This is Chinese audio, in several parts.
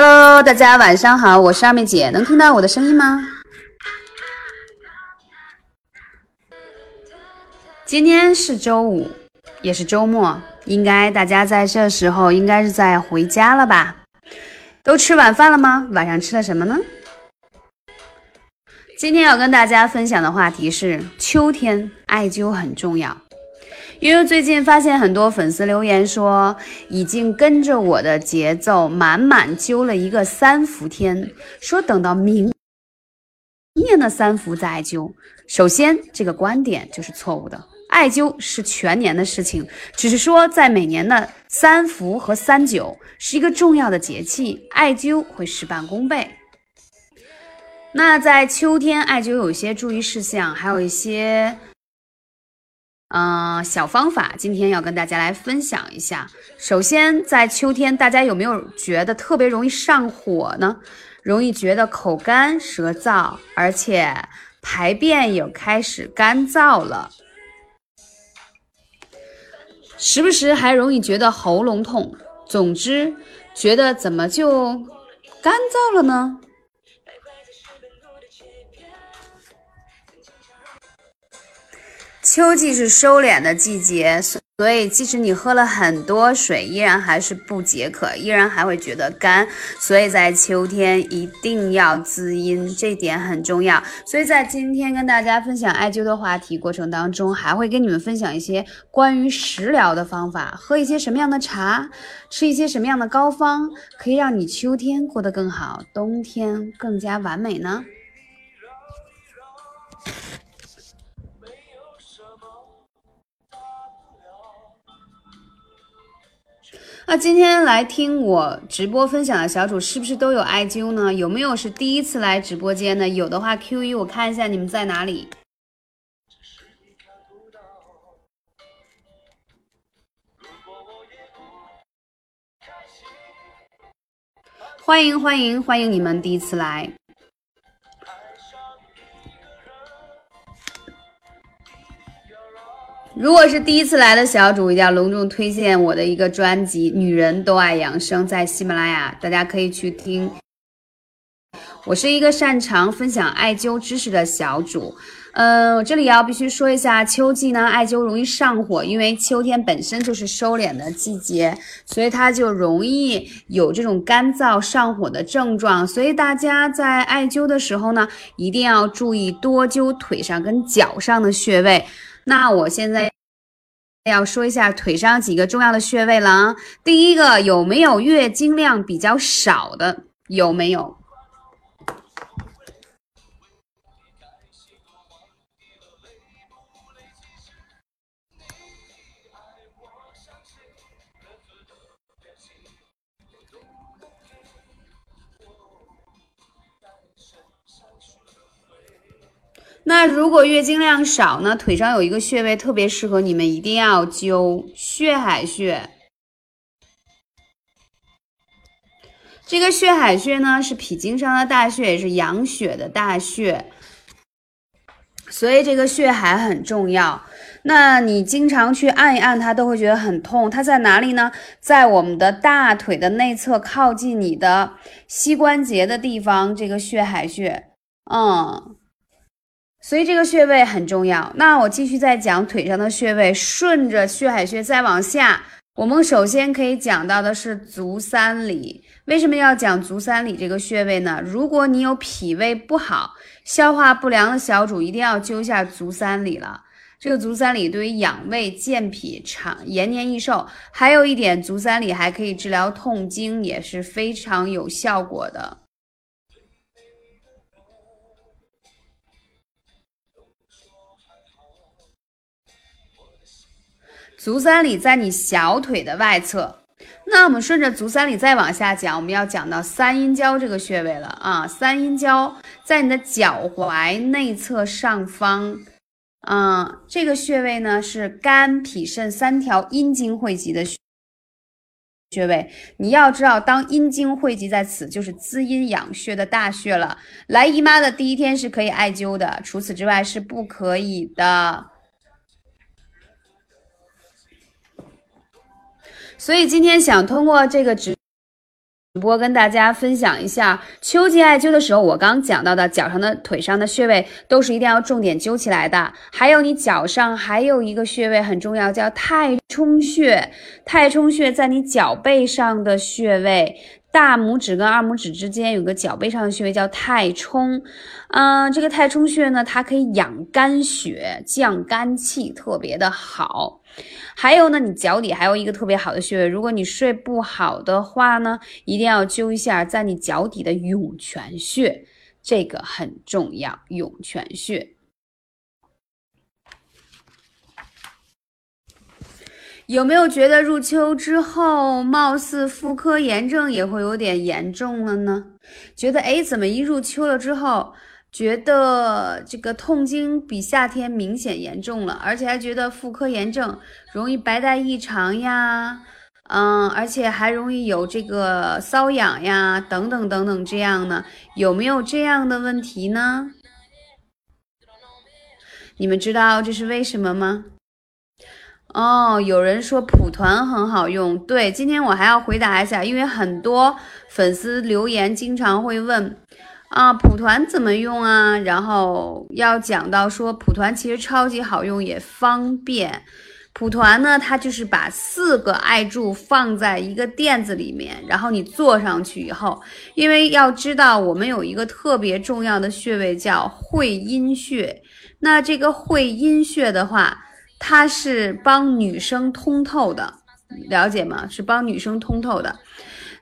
Hello，大家晚上好，我是二妹姐，能听到我的声音吗？今天是周五，也是周末，应该大家在这时候应该是在回家了吧？都吃晚饭了吗？晚上吃了什么呢？今天要跟大家分享的话题是秋天艾灸很重要。因为最近发现很多粉丝留言说，已经跟着我的节奏满满灸了一个三伏天，说等到明年的三伏再艾灸。首先，这个观点就是错误的，艾灸是全年的事情，只是说在每年的三伏和三九是一个重要的节气，艾灸会事半功倍。那在秋天艾灸有一些注意事项，还有一些。嗯，小方法今天要跟大家来分享一下。首先，在秋天，大家有没有觉得特别容易上火呢？容易觉得口干舌燥，而且排便也开始干燥了，时不时还容易觉得喉咙痛。总之，觉得怎么就干燥了呢？秋季是收敛的季节，所以即使你喝了很多水，依然还是不解渴，依然还会觉得干。所以在秋天一定要滋阴，这点很重要。所以在今天跟大家分享艾灸的话题过程当中，还会跟你们分享一些关于食疗的方法，喝一些什么样的茶，吃一些什么样的膏方，可以让你秋天过得更好，冬天更加完美呢？那今天来听我直播分享的小主是不是都有艾灸呢？有没有是第一次来直播间的？有的话 Q 一，我看一下你们在哪里。欢迎欢迎欢迎你们第一次来。如果是第一次来的小主，一定要隆重推荐我的一个专辑《女人都爱养生》，在喜马拉雅，大家可以去听。我是一个擅长分享艾灸知识的小主，嗯，我这里要必须说一下，秋季呢，艾灸容易上火，因为秋天本身就是收敛的季节，所以它就容易有这种干燥上火的症状。所以大家在艾灸的时候呢，一定要注意多灸腿上跟脚上的穴位。那我现在要说一下腿上几个重要的穴位了啊。第一个，有没有月经量比较少的？有没有？那如果月经量少呢？腿上有一个穴位特别适合你们，一定要灸血海穴。这个血海穴呢是脾经上的大穴，也是养血的大穴，所以这个血海很重要。那你经常去按一按它，都会觉得很痛。它在哪里呢？在我们的大腿的内侧，靠近你的膝关节的地方，这个血海穴，嗯。所以这个穴位很重要。那我继续再讲腿上的穴位，顺着血海穴再往下，我们首先可以讲到的是足三里。为什么要讲足三里这个穴位呢？如果你有脾胃不好、消化不良的小主，一定要灸一下足三里了。这个足三里对于养胃健脾、长延年益寿，还有一点，足三里还可以治疗痛经，也是非常有效果的。足三里在你小腿的外侧，那我们顺着足三里再往下讲，我们要讲到三阴交这个穴位了啊。三阴交在你的脚踝内侧上方，嗯，这个穴位呢是肝、脾、肾三条阴经汇集的穴位。你要知道，当阴经汇集在此，就是滋阴养血的大穴了。来姨妈的第一天是可以艾灸的，除此之外是不可以的。所以今天想通过这个直播跟大家分享一下，秋季艾灸的时候，我刚讲到的脚上的、腿上的穴位都是一定要重点灸起来的。还有你脚上还有一个穴位很重要，叫太冲穴。太冲穴在你脚背上的穴位，大拇指跟二拇指之间有个脚背上的穴位叫太冲。嗯，这个太冲穴呢，它可以养肝血、降肝气，特别的好。还有呢，你脚底还有一个特别好的穴位，如果你睡不好的话呢，一定要灸一下在你脚底的涌泉穴，这个很重要。涌泉穴有没有觉得入秋之后，貌似妇科炎症也会有点严重了呢？觉得哎，怎么一入秋了之后？觉得这个痛经比夏天明显严重了，而且还觉得妇科炎症容易白带异常呀，嗯，而且还容易有这个瘙痒呀，等等等等这样呢，有没有这样的问题呢？你们知道这是为什么吗？哦，有人说蒲团很好用，对，今天我还要回答一下，因为很多粉丝留言经常会问。啊，蒲团怎么用啊？然后要讲到说，蒲团其实超级好用，也方便。蒲团呢，它就是把四个艾柱放在一个垫子里面，然后你坐上去以后，因为要知道我们有一个特别重要的穴位叫会阴穴，那这个会阴穴的话，它是帮女生通透的，了解吗？是帮女生通透的。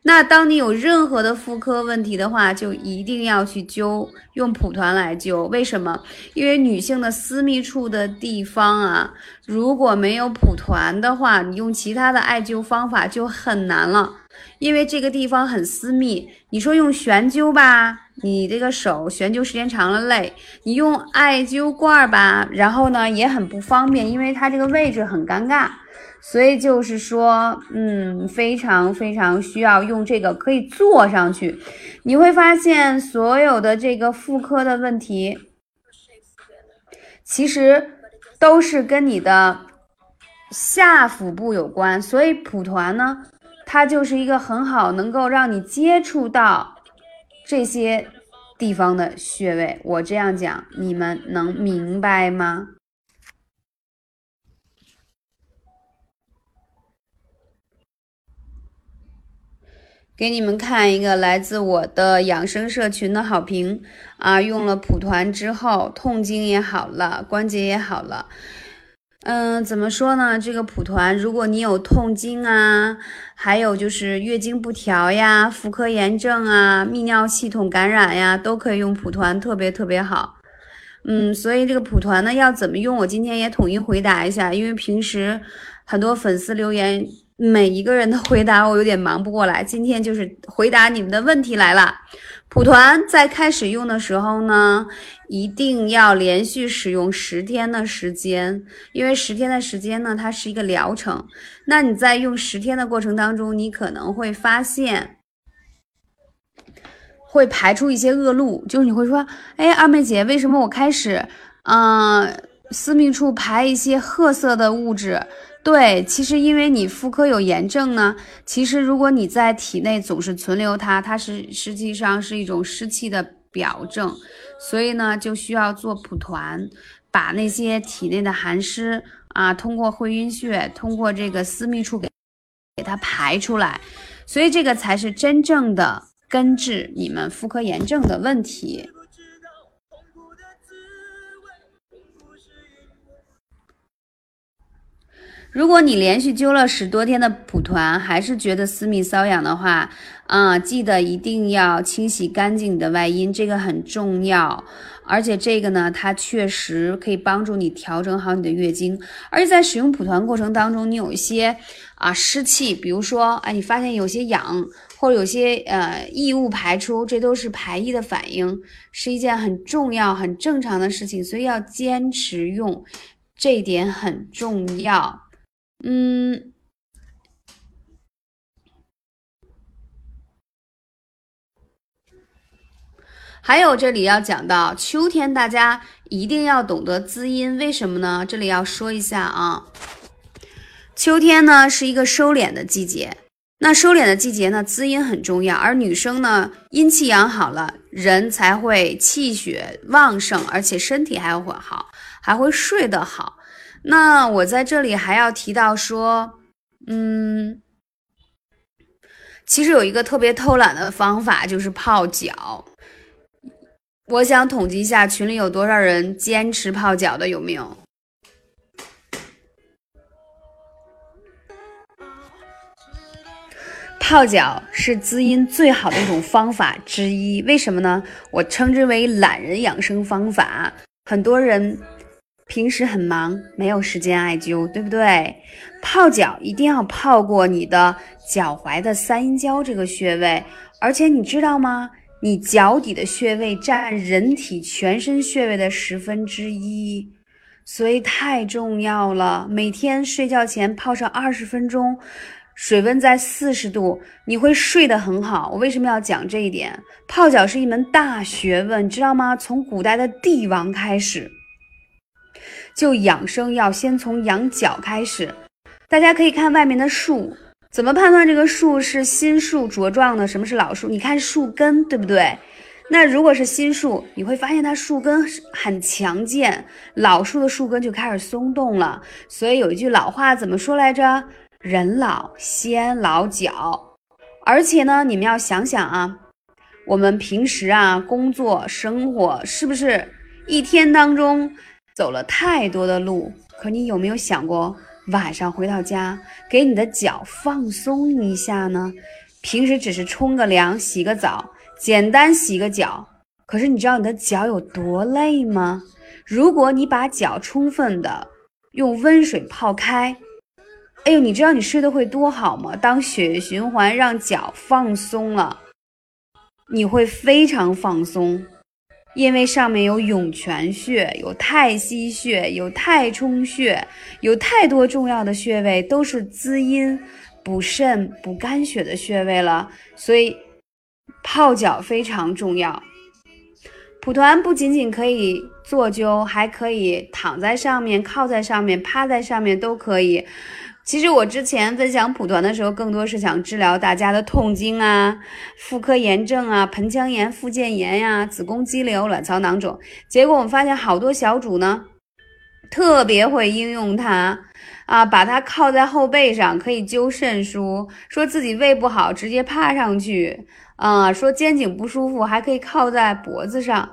那当你有任何的妇科问题的话，就一定要去灸，用蒲团来灸。为什么？因为女性的私密处的地方啊，如果没有蒲团的话，你用其他的艾灸方法就很难了。因为这个地方很私密，你说用悬灸吧，你这个手悬灸时间长了累；你用艾灸罐吧，然后呢也很不方便，因为它这个位置很尴尬。所以就是说，嗯，非常非常需要用这个，可以坐上去。你会发现，所有的这个妇科的问题，其实都是跟你的下腹部有关。所以蒲团呢，它就是一个很好能够让你接触到这些地方的穴位。我这样讲，你们能明白吗？给你们看一个来自我的养生社群的好评啊，用了蒲团之后，痛经也好了，关节也好了。嗯，怎么说呢？这个蒲团，如果你有痛经啊，还有就是月经不调呀、妇科炎症啊、泌尿系统感染呀，都可以用蒲团，特别特别好。嗯，所以这个蒲团呢，要怎么用？我今天也统一回答一下，因为平时很多粉丝留言。每一个人的回答我有点忙不过来，今天就是回答你们的问题来了。蒲团在开始用的时候呢，一定要连续使用十天的时间，因为十天的时间呢，它是一个疗程。那你在用十天的过程当中，你可能会发现会排出一些恶露，就是你会说，哎，二妹姐，为什么我开始，嗯，私密处排一些褐色的物质？对，其实因为你妇科有炎症呢，其实如果你在体内总是存留它，它是实际上是一种湿气的表证，所以呢就需要做蒲团，把那些体内的寒湿啊，通过会阴穴，通过这个私密处给给它排出来，所以这个才是真正的根治你们妇科炎症的问题。如果你连续灸了十多天的蒲团，还是觉得私密瘙痒的话，啊，记得一定要清洗干净你的外阴，这个很重要。而且这个呢，它确实可以帮助你调整好你的月经。而且在使用蒲团过程当中，你有一些啊湿气，比如说，哎，你发现有些痒，或者有些呃异物排出，这都是排异的反应，是一件很重要、很正常的事情，所以要坚持用，这一点很重要。嗯，还有这里要讲到秋天，大家一定要懂得滋阴，为什么呢？这里要说一下啊，秋天呢是一个收敛的季节，那收敛的季节呢，滋阴很重要，而女生呢，阴气养好了，人才会气血旺盛，而且身体还会好，还会睡得好。那我在这里还要提到说，嗯，其实有一个特别偷懒的方法，就是泡脚。我想统计一下群里有多少人坚持泡脚的，有没有？泡脚是滋阴最好的一种方法之一，为什么呢？我称之为懒人养生方法。很多人平时很忙，没有时间艾灸，对不对？泡脚一定要泡过你的脚踝的三阴交这个穴位，而且你知道吗？你脚底的穴位占人体全身穴位的十分之一，所以太重要了。每天睡觉前泡上二十分钟。水温在四十度，你会睡得很好。我为什么要讲这一点？泡脚是一门大学问，知道吗？从古代的帝王开始，就养生要先从养脚开始。大家可以看外面的树，怎么判断这个树是新树茁壮的，什么是老树？你看树根，对不对？那如果是新树，你会发现它树根很强健，老树的树根就开始松动了。所以有一句老话怎么说来着？人老先老脚，而且呢，你们要想想啊，我们平时啊工作生活是不是一天当中走了太多的路？可你有没有想过晚上回到家给你的脚放松一下呢？平时只是冲个凉、洗个澡、简单洗个脚，可是你知道你的脚有多累吗？如果你把脚充分的用温水泡开。哎呦，你知道你睡得会多好吗？当血液循环让脚放松了，你会非常放松，因为上面有涌泉穴、有太溪穴、有太冲穴，有太多重要的穴位，都是滋阴、补肾、补肝血的穴位了。所以泡脚非常重要。蒲团不仅仅可以坐灸，还可以躺在上面、靠在上面、趴在上面都可以。其实我之前分享蒲团的时候，更多是想治疗大家的痛经啊、妇科炎症啊、盆腔炎、附件炎呀、子宫肌瘤、卵巢囊肿。结果我们发现好多小主呢，特别会应用它啊，把它靠在后背上可以灸肾腧，说自己胃不好直接趴上去啊，说肩颈不舒服还可以靠在脖子上。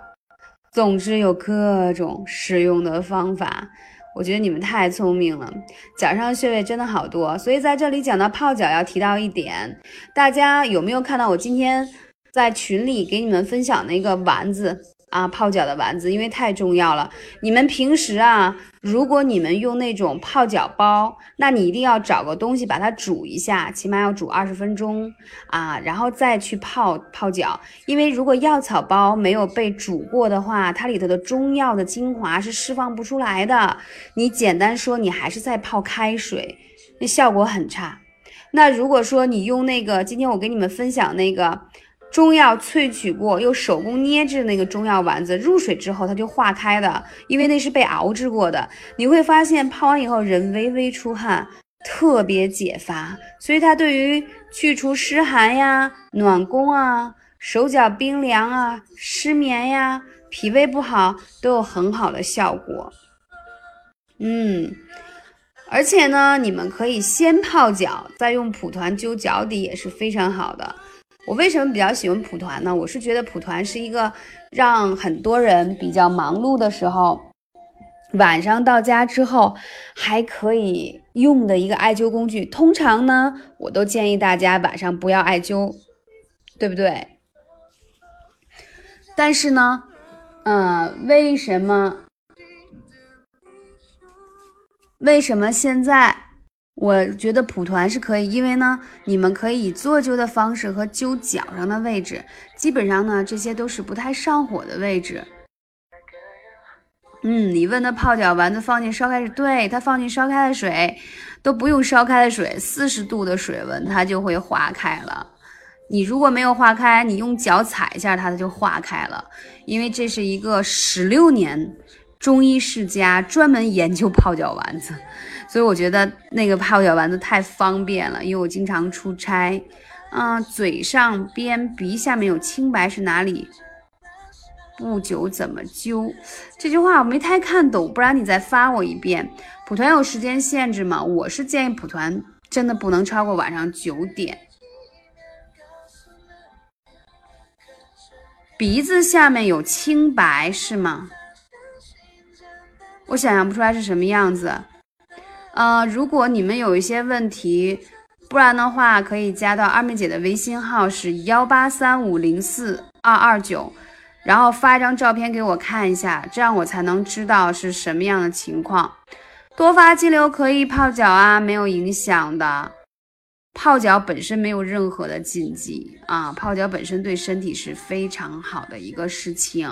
总之有各种使用的方法。我觉得你们太聪明了，脚上穴位真的好多，所以在这里讲到泡脚要提到一点，大家有没有看到我今天在群里给你们分享那个丸子？啊，泡脚的丸子，因为太重要了。你们平时啊，如果你们用那种泡脚包，那你一定要找个东西把它煮一下，起码要煮二十分钟啊，然后再去泡泡脚。因为如果药草包没有被煮过的话，它里头的中药的精华是释放不出来的。你简单说，你还是在泡开水，那效果很差。那如果说你用那个，今天我给你们分享那个。中药萃取过又手工捏制那个中药丸子，入水之后它就化开的，因为那是被熬制过的。你会发现泡完以后人微微出汗，特别解乏，所以它对于去除湿寒呀、暖宫啊、手脚冰凉啊、失眠呀、脾胃不好都有很好的效果。嗯，而且呢，你们可以先泡脚，再用蒲团灸脚底也是非常好的。我为什么比较喜欢蒲团呢？我是觉得蒲团是一个让很多人比较忙碌的时候，晚上到家之后还可以用的一个艾灸工具。通常呢，我都建议大家晚上不要艾灸，对不对？但是呢，嗯，为什么？为什么现在？我觉得蒲团是可以，因为呢，你们可以以做灸的方式和灸脚上的位置，基本上呢，这些都是不太上火的位置。嗯，你问他泡脚丸子放进烧开水，对他放进烧开的水，都不用烧开的水，四十度的水温它就会化开了。你如果没有化开，你用脚踩一下它，它就化开了，因为这是一个十六年。中医世家，专门研究泡脚丸子，所以我觉得那个泡脚丸子太方便了，因为我经常出差。啊，嘴上边鼻下面有青白是哪里？不久怎么灸？这句话我没太看懂，不然你再发我一遍。蒲团有时间限制吗？我是建议蒲团真的不能超过晚上九点。鼻子下面有青白是吗？我想象不出来是什么样子。呃，如果你们有一些问题。不然的话，可以加到二妹姐的微信号是幺八三五零四二二九，然后发一张照片给我看一下，这样我才能知道是什么样的情况。多发肌瘤可以泡脚啊，没有影响的。泡脚本身没有任何的禁忌啊，泡脚本身对身体是非常好的一个事情。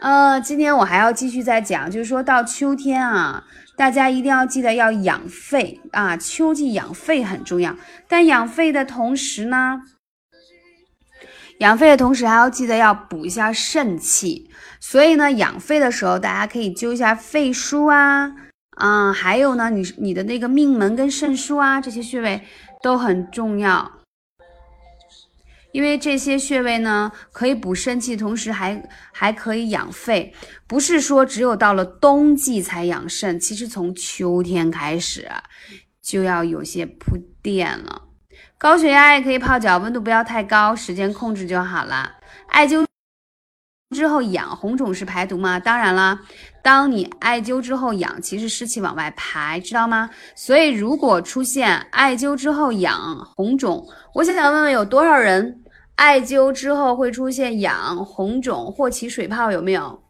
呃，今天我还要继续再讲，就是说到秋天啊。大家一定要记得要养肺啊，秋季养肺很重要。但养肺的同时呢，养肺的同时还要记得要补一下肾气。所以呢，养肺的时候，大家可以灸一下肺腧啊，啊，还有呢，你你的那个命门跟肾腧啊，这些穴位都很重要。因为这些穴位呢，可以补肾气，同时还还可以养肺。不是说只有到了冬季才养肾，其实从秋天开始就要有些铺垫了。高血压也可以泡脚，温度不要太高，时间控制就好了。艾灸之后养红肿是排毒吗？当然了，当你艾灸之后养，其实湿气往外排，知道吗？所以如果出现艾灸之后养红肿，我想想问问有多少人？艾灸之后会出现痒、红肿或起水泡，有没有？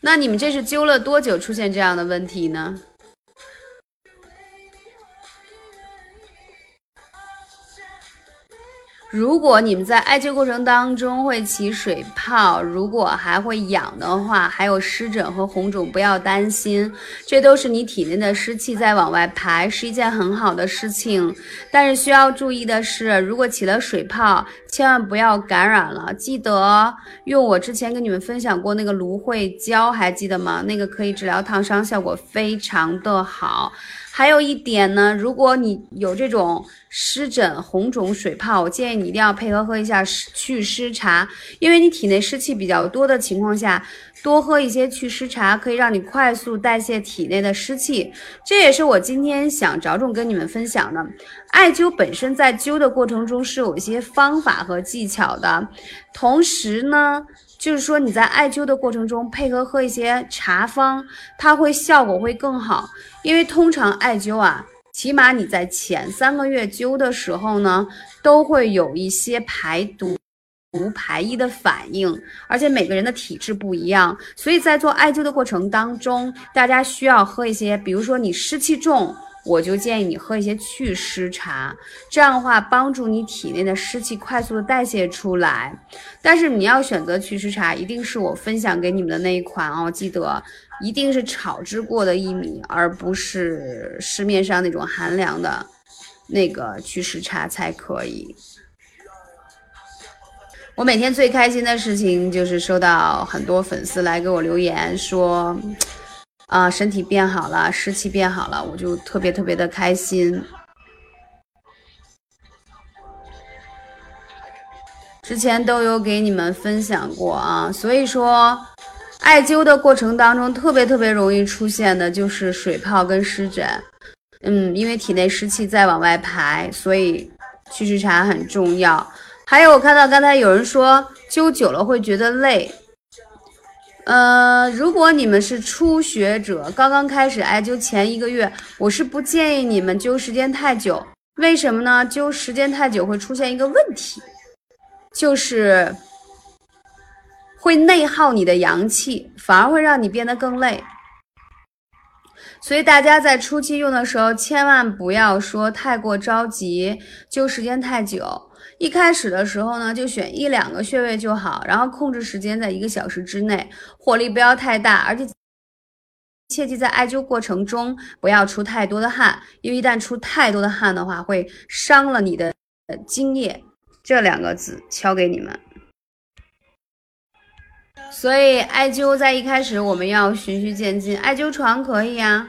那你们这是灸了多久出现这样的问题呢？如果你们在艾灸过程当中会起水泡，如果还会痒的话，还有湿疹和红肿，不要担心，这都是你体内的湿气在往外排，是一件很好的事情。但是需要注意的是，如果起了水泡，千万不要感染了，记得用我之前跟你们分享过那个芦荟胶，还记得吗？那个可以治疗烫伤，效果非常的好。还有一点呢，如果你有这种湿疹、红肿、水泡，我建议你一定要配合喝一下祛湿茶，因为你体内湿气比较多的情况下，多喝一些祛湿茶可以让你快速代谢体内的湿气。这也是我今天想着重跟你们分享的。艾灸本身在灸的过程中是有一些方法和技巧的，同时呢。就是说你在艾灸的过程中配合喝一些茶方，它会效果会更好。因为通常艾灸啊，起码你在前三个月灸的时候呢，都会有一些排毒、排异的反应，而且每个人的体质不一样，所以在做艾灸的过程当中，大家需要喝一些，比如说你湿气重。我就建议你喝一些祛湿茶，这样的话帮助你体内的湿气快速的代谢出来。但是你要选择祛湿茶，一定是我分享给你们的那一款哦，记得一定是炒制过的薏米，而不是市面上那种寒凉的那个祛湿茶才可以。我每天最开心的事情就是收到很多粉丝来给我留言说。啊，身体变好了，湿气变好了，我就特别特别的开心。之前都有给你们分享过啊，所以说，艾灸的过程当中特别特别容易出现的就是水泡跟湿疹。嗯，因为体内湿气在往外排，所以祛湿茶很重要。还有，我看到刚才有人说灸久了会觉得累。呃，如果你们是初学者，刚刚开始艾灸前一个月，我是不建议你们灸时间太久。为什么呢？灸时间太久会出现一个问题，就是会内耗你的阳气，反而会让你变得更累。所以大家在初期用的时候，千万不要说太过着急，灸时间太久。一开始的时候呢，就选一两个穴位就好，然后控制时间在一个小时之内，火力不要太大，而且切记在艾灸过程中不要出太多的汗，因为一旦出太多的汗的话，会伤了你的精液。这两个字敲给你们。所以艾灸在一开始我们要循序渐进，艾灸床可以呀，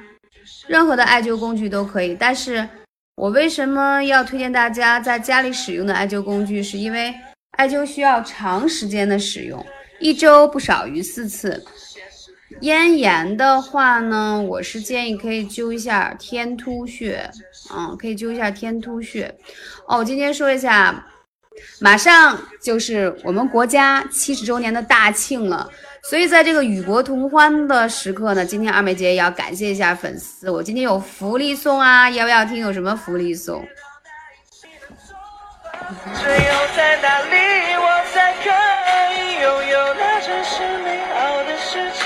任何的艾灸工具都可以。但是我为什么要推荐大家在家里使用的艾灸工具？是因为艾灸需要长时间的使用，一周不少于四次。咽炎的话呢，我是建议可以灸一下天突穴，嗯，可以灸一下天突穴。哦，我今天说一下，马上就是我们国家七十周年的大庆了，所以在这个与国同欢的时刻呢，今天二妹姐也要感谢一下粉丝，我今天有福利送啊，要不要听？有什么福利送？只有在哪里，我才可以拥有那真实美好的世界。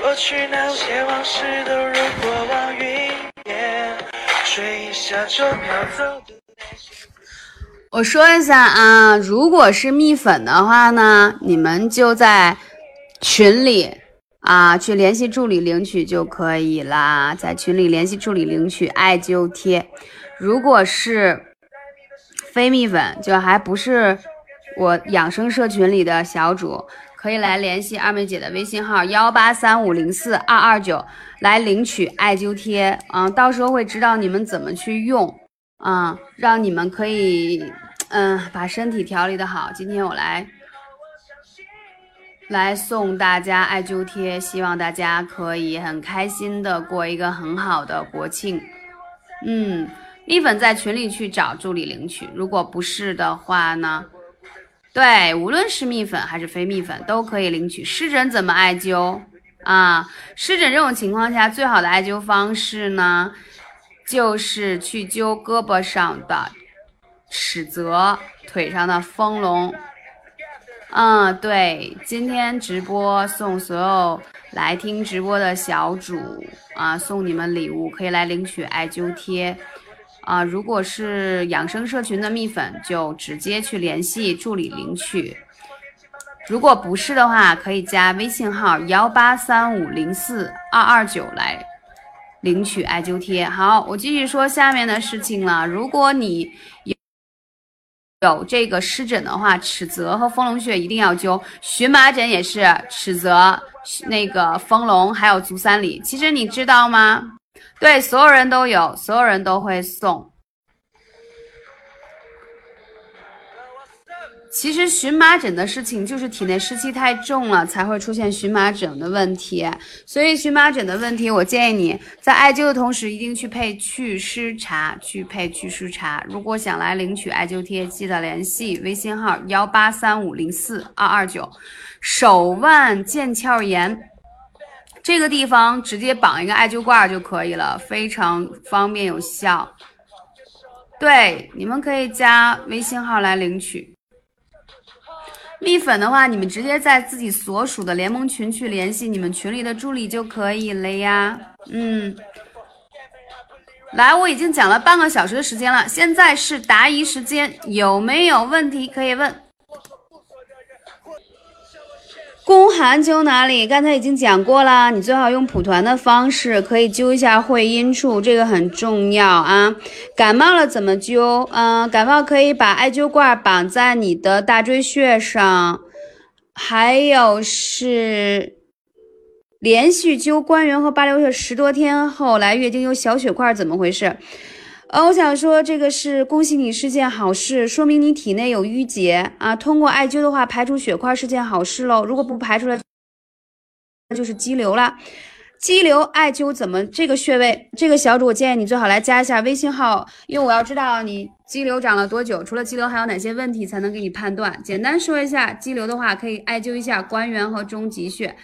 过去那些往事都如过往云烟，吹一下就飘走的。我说一下啊，如果是蜜粉的话呢，你们就在群里啊去联系助理领取就可以啦，在群里联系助理领取艾灸贴。如果是非蜜粉，就还不是我养生社群里的小主。可以来联系二妹姐的微信号幺八三五零四二二九来领取艾灸贴，嗯，到时候会指导你们怎么去用，啊，让你们可以，嗯，把身体调理的好。今天我来来送大家艾灸贴，希望大家可以很开心的过一个很好的国庆。嗯，蜜粉在群里去找助理领取，如果不是的话呢？对，无论是蜜粉还是非蜜粉都可以领取。湿疹怎么艾灸啊？湿疹这种情况下，最好的艾灸方式呢，就是去灸胳膊上的尺泽，腿上的丰隆。嗯，对，今天直播送所有来听直播的小主啊，送你们礼物，可以来领取艾灸贴。啊，如果是养生社群的蜜粉，就直接去联系助理领取；如果不是的话，可以加微信号幺八三五零四二二九来领取艾灸贴。好，我继续说下面的事情了。如果你有有这个湿疹的话，尺泽和丰隆穴一定要灸；荨麻疹也是尺泽、那个丰隆，还有足三里。其实你知道吗？对，所有人都有，所有人都会送。其实荨麻疹的事情就是体内湿气太重了，才会出现荨麻疹的问题。所以荨麻疹的问题，我建议你在艾灸的同时，一定去配祛湿茶，去配祛湿茶。如果想来领取艾灸贴，记得联系微信号幺八三五零四二二九。手腕腱鞘炎。这个地方直接绑一个艾灸罐就可以了，非常方便有效。对，你们可以加微信号来领取。蜜粉的话，你们直接在自己所属的联盟群去联系你们群里的助理就可以了呀。嗯，来，我已经讲了半个小时的时间了，现在是答疑时间，有没有问题可以问？宫寒灸哪里？刚才已经讲过了，你最好用蒲团的方式，可以灸一下会阴处，这个很重要啊。感冒了怎么灸？嗯，感冒可以把艾灸罐绑在你的大椎穴上，还有是连续灸关元和八髎穴十多天后来月经有小血块，怎么回事？呃，我想说，这个是恭喜你是件好事，说明你体内有淤结啊。通过艾灸的话，排除血块是件好事喽。如果不排出来，那就是肌瘤了。肌瘤艾灸怎么？这个穴位，这个小主，我建议你最好来加一下微信号，因为我要知道你肌瘤长了多久，除了肌瘤还有哪些问题，才能给你判断。简单说一下，肌瘤的话，可以艾灸一下关元和中极穴。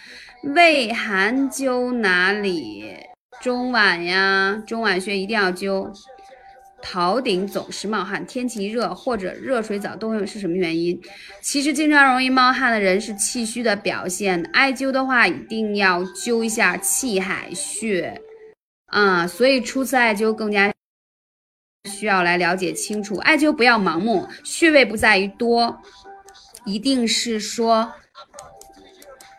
胃寒灸哪里？中脘呀，中脘穴一定要灸。头顶总是冒汗，天气一热或者热水澡都会是什么原因？其实经常容易冒汗的人是气虚的表现。艾灸的话，一定要灸一下气海穴啊。所以初次艾灸更加需要来了解清楚。艾灸不要盲目，穴位不在于多，一定是说，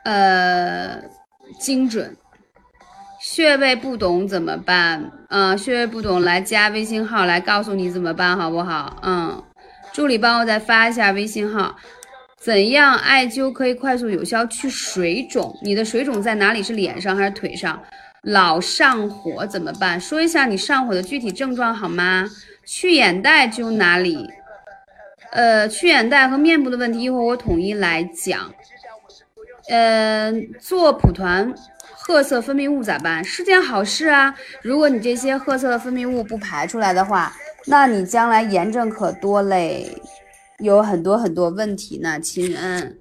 呃，精准。穴位不懂怎么办？嗯，穴位不懂来加微信号来告诉你怎么办，好不好？嗯，助理帮我再发一下微信号。怎样艾灸可以快速有效去水肿？你的水肿在哪里？是脸上还是腿上？老上火怎么办？说一下你上火的具体症状好吗？去眼袋灸哪里？呃，去眼袋和面部的问题，一会儿我统一来讲。呃，做蒲团。褐色分泌物咋办？是件好事啊！如果你这些褐色的分泌物不排出来的话，那你将来炎症可多嘞，有很多很多问题呢，亲人。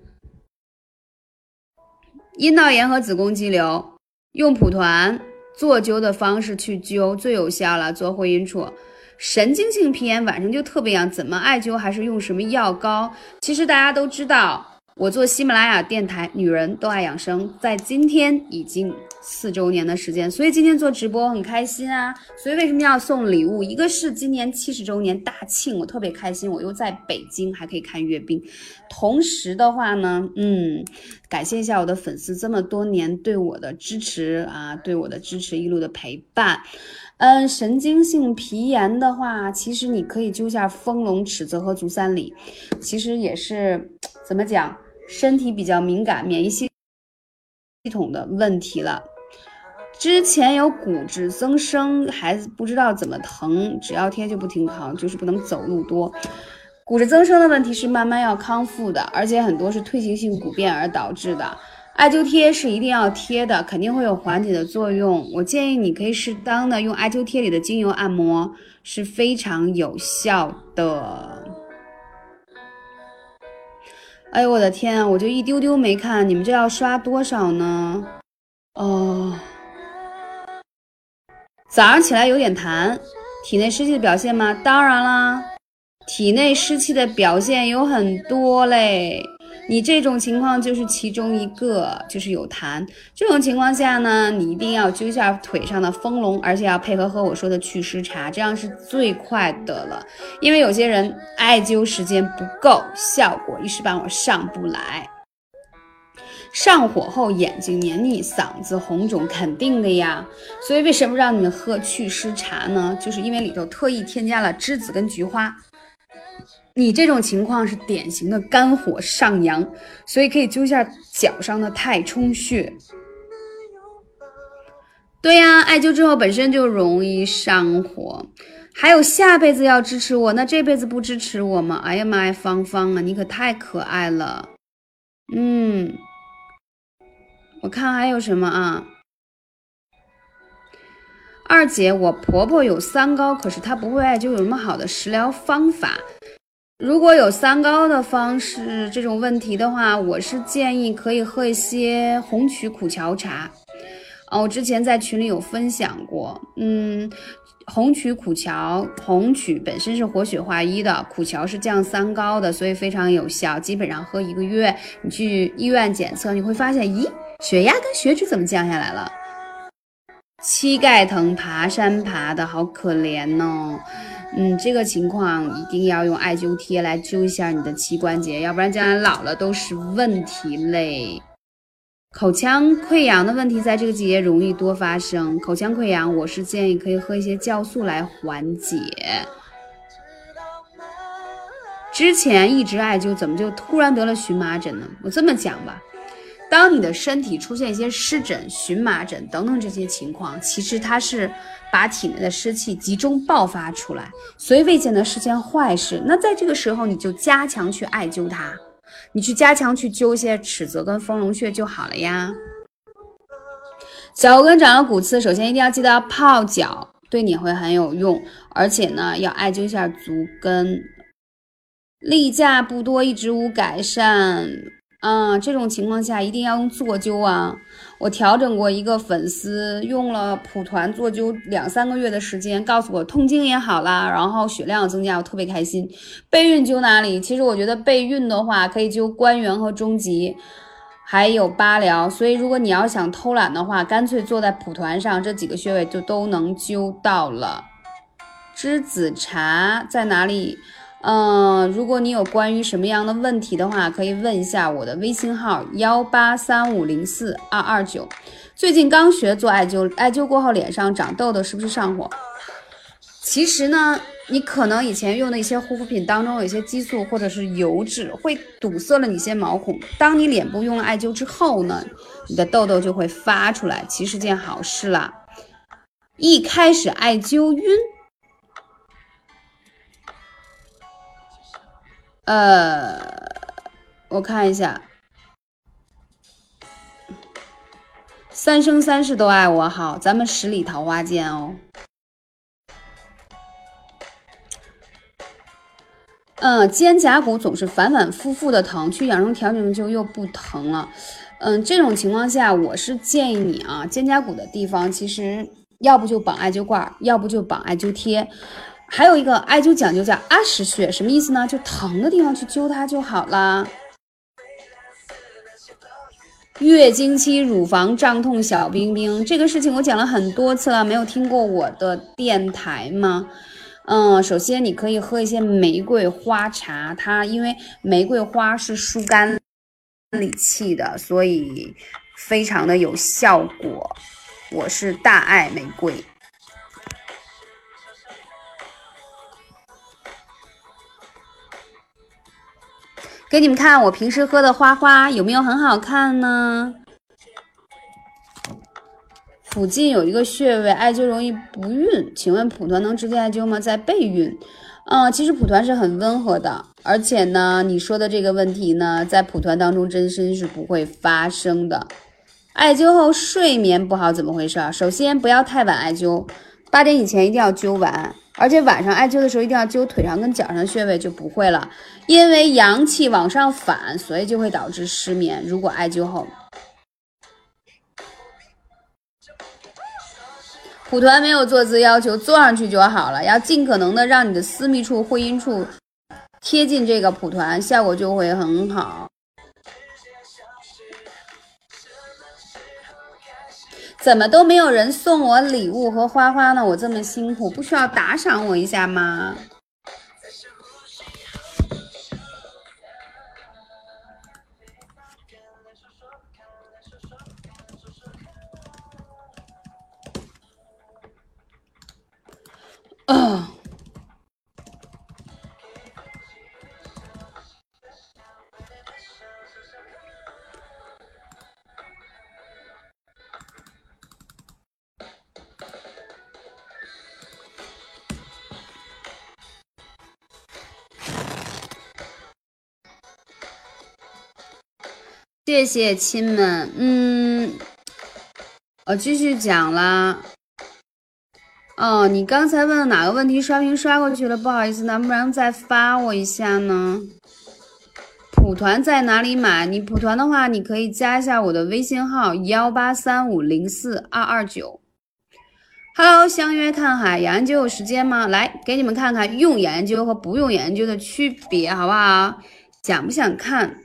阴道炎和子宫肌瘤，用蒲团做灸的方式去灸最有效了。做会阴处，神经性皮炎晚上就特别痒，怎么艾灸还是用什么药膏？其实大家都知道。我做喜马拉雅电台，女人都爱养生，在今天已经四周年的时间，所以今天做直播很开心啊。所以为什么要送礼物？一个是今年七十周年大庆，我特别开心，我又在北京还可以看阅兵。同时的话呢，嗯，感谢一下我的粉丝这么多年对我的支持啊，对我的支持一路的陪伴。嗯，神经性皮炎的话，其实你可以灸下丰隆、尺泽和足三里，其实也是怎么讲？身体比较敏感，免疫系系统的问题了。之前有骨质增生，孩子不知道怎么疼，只要贴就不停疼，就是不能走路多。骨质增生的问题是慢慢要康复的，而且很多是退行性骨变而导致的。艾灸贴是一定要贴的，肯定会有缓解的作用。我建议你可以适当的用艾灸贴里的精油按摩，是非常有效的。哎呦我的天！我就一丢丢没看，你们这要刷多少呢？哦，早上起来有点痰，体内湿气的表现吗？当然啦，体内湿气的表现有很多嘞。你这种情况就是其中一个，就是有痰。这种情况下呢，你一定要灸一下腿上的丰隆，而且要配合喝我说的祛湿茶，这样是最快的了。因为有些人艾灸时间不够，效果一时半会上不来。上火后眼睛黏腻，嗓子红肿，肯定的呀。所以为什么让你们喝祛湿茶呢？就是因为里头特意添加了栀子跟菊花。你这种情况是典型的肝火上扬，所以可以灸一下脚上的太冲穴。对呀，艾灸之后本身就容易上火，还有下辈子要支持我，那这辈子不支持我吗？哎呀妈呀，芳芳啊，你可太可爱了。嗯，我看还有什么啊？二姐，我婆婆有三高，可是她不会艾灸，有什么好的食疗方法？如果有三高的方式这种问题的话，我是建议可以喝一些红曲苦荞茶。哦，我之前在群里有分享过，嗯，红曲苦荞，红曲本身是活血化瘀的，苦荞是降三高的，所以非常有效。基本上喝一个月，你去医院检测，你会发现，咦，血压跟血脂怎么降下来了？膝盖疼，爬山爬的好可怜哦。嗯，这个情况一定要用艾灸贴来灸一下你的膝关节，要不然将来老了都是问题嘞。口腔溃疡的问题在这个季节容易多发生，口腔溃疡我是建议可以喝一些酵素来缓解。之前一直艾灸，怎么就突然得了荨麻疹呢？我这么讲吧。当你的身体出现一些湿疹、荨麻疹等等这些情况，其实它是把体内的湿气集中爆发出来，所以未见得是件坏事。那在这个时候，你就加强去艾灸它，你去加强去灸一些尺泽跟丰隆穴就好了呀。脚后跟长了骨刺，首先一定要记得泡脚，对你会很有用，而且呢要艾灸一下足跟，例假不多，一直无改善。啊，这种情况下一定要用坐灸啊！我调整过一个粉丝，用了蒲团坐灸两三个月的时间，告诉我痛经也好啦，然后血量增加，我特别开心。备孕灸哪里？其实我觉得备孕的话可以灸关元和中极，还有八髎。所以如果你要想偷懒的话，干脆坐在蒲团上，这几个穴位就都能灸到了。栀子茶在哪里？嗯，如果你有关于什么样的问题的话，可以问一下我的微信号幺八三五零四二二九。最近刚学做艾灸，艾灸过后脸上长痘痘是不是上火？其实呢，你可能以前用的一些护肤品当中有一些激素或者是油脂会堵塞了你一些毛孔。当你脸部用了艾灸之后呢，你的痘痘就会发出来，其实件好事啦。一开始艾灸晕。呃，我看一下，三生三世都爱我好，咱们十里桃花见哦。嗯，肩胛骨总是反反复复的疼，去养生调整就又不疼了。嗯，这种情况下，我是建议你啊，肩胛骨的地方其实要不就绑艾灸罐，要不就绑艾灸贴。还有一个艾灸讲究叫阿是穴，什么意思呢？就疼的地方去灸它就好啦。月经期乳房胀痛小冰冰，这个事情我讲了很多次了，没有听过我的电台吗？嗯，首先你可以喝一些玫瑰花茶，它因为玫瑰花是疏肝理气的，所以非常的有效果。我是大爱玫瑰。给你们看我平时喝的花花有没有很好看呢？附近有一个穴位艾灸容易不孕，请问蒲团能直接艾灸吗？在备孕，嗯，其实蒲团是很温和的，而且呢，你说的这个问题呢，在蒲团当中真身是不会发生的。艾灸后睡眠不好怎么回事？首先不要太晚艾灸，八点以前一定要灸完。而且晚上艾灸的时候一定要灸腿上跟脚上穴位就不会了，因为阳气往上反，所以就会导致失眠。如果艾灸后，蒲团没有坐姿要求，坐上去就好了，要尽可能的让你的私密处、会阴处贴近这个蒲团，效果就会很好。怎么都没有人送我礼物和花花呢？我这么辛苦，不需要打赏我一下吗？啊！谢谢亲们，嗯，我继续讲啦。哦，你刚才问的哪个问题？刷屏刷过去了，不好意思，能不能再发我一下呢？蒲团在哪里买？你蒲团的话，你可以加一下我的微信号幺八三五零四二二九。Hello，相约看海，研究有时间吗？来，给你们看看用研究和不用研究的区别，好不好？想不想看？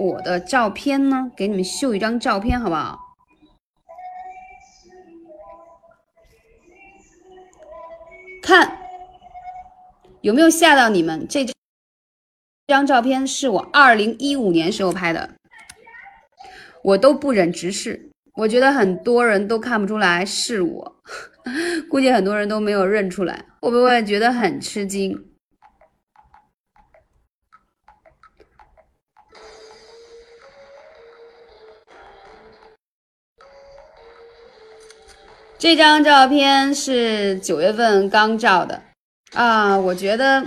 我的照片呢？给你们秀一张照片，好不好？看有没有吓到你们？这张照片是我二零一五年时候拍的，我都不忍直视。我觉得很多人都看不出来是我，估计很多人都没有认出来，会不会觉得很吃惊？这张照片是九月份刚照的啊，我觉得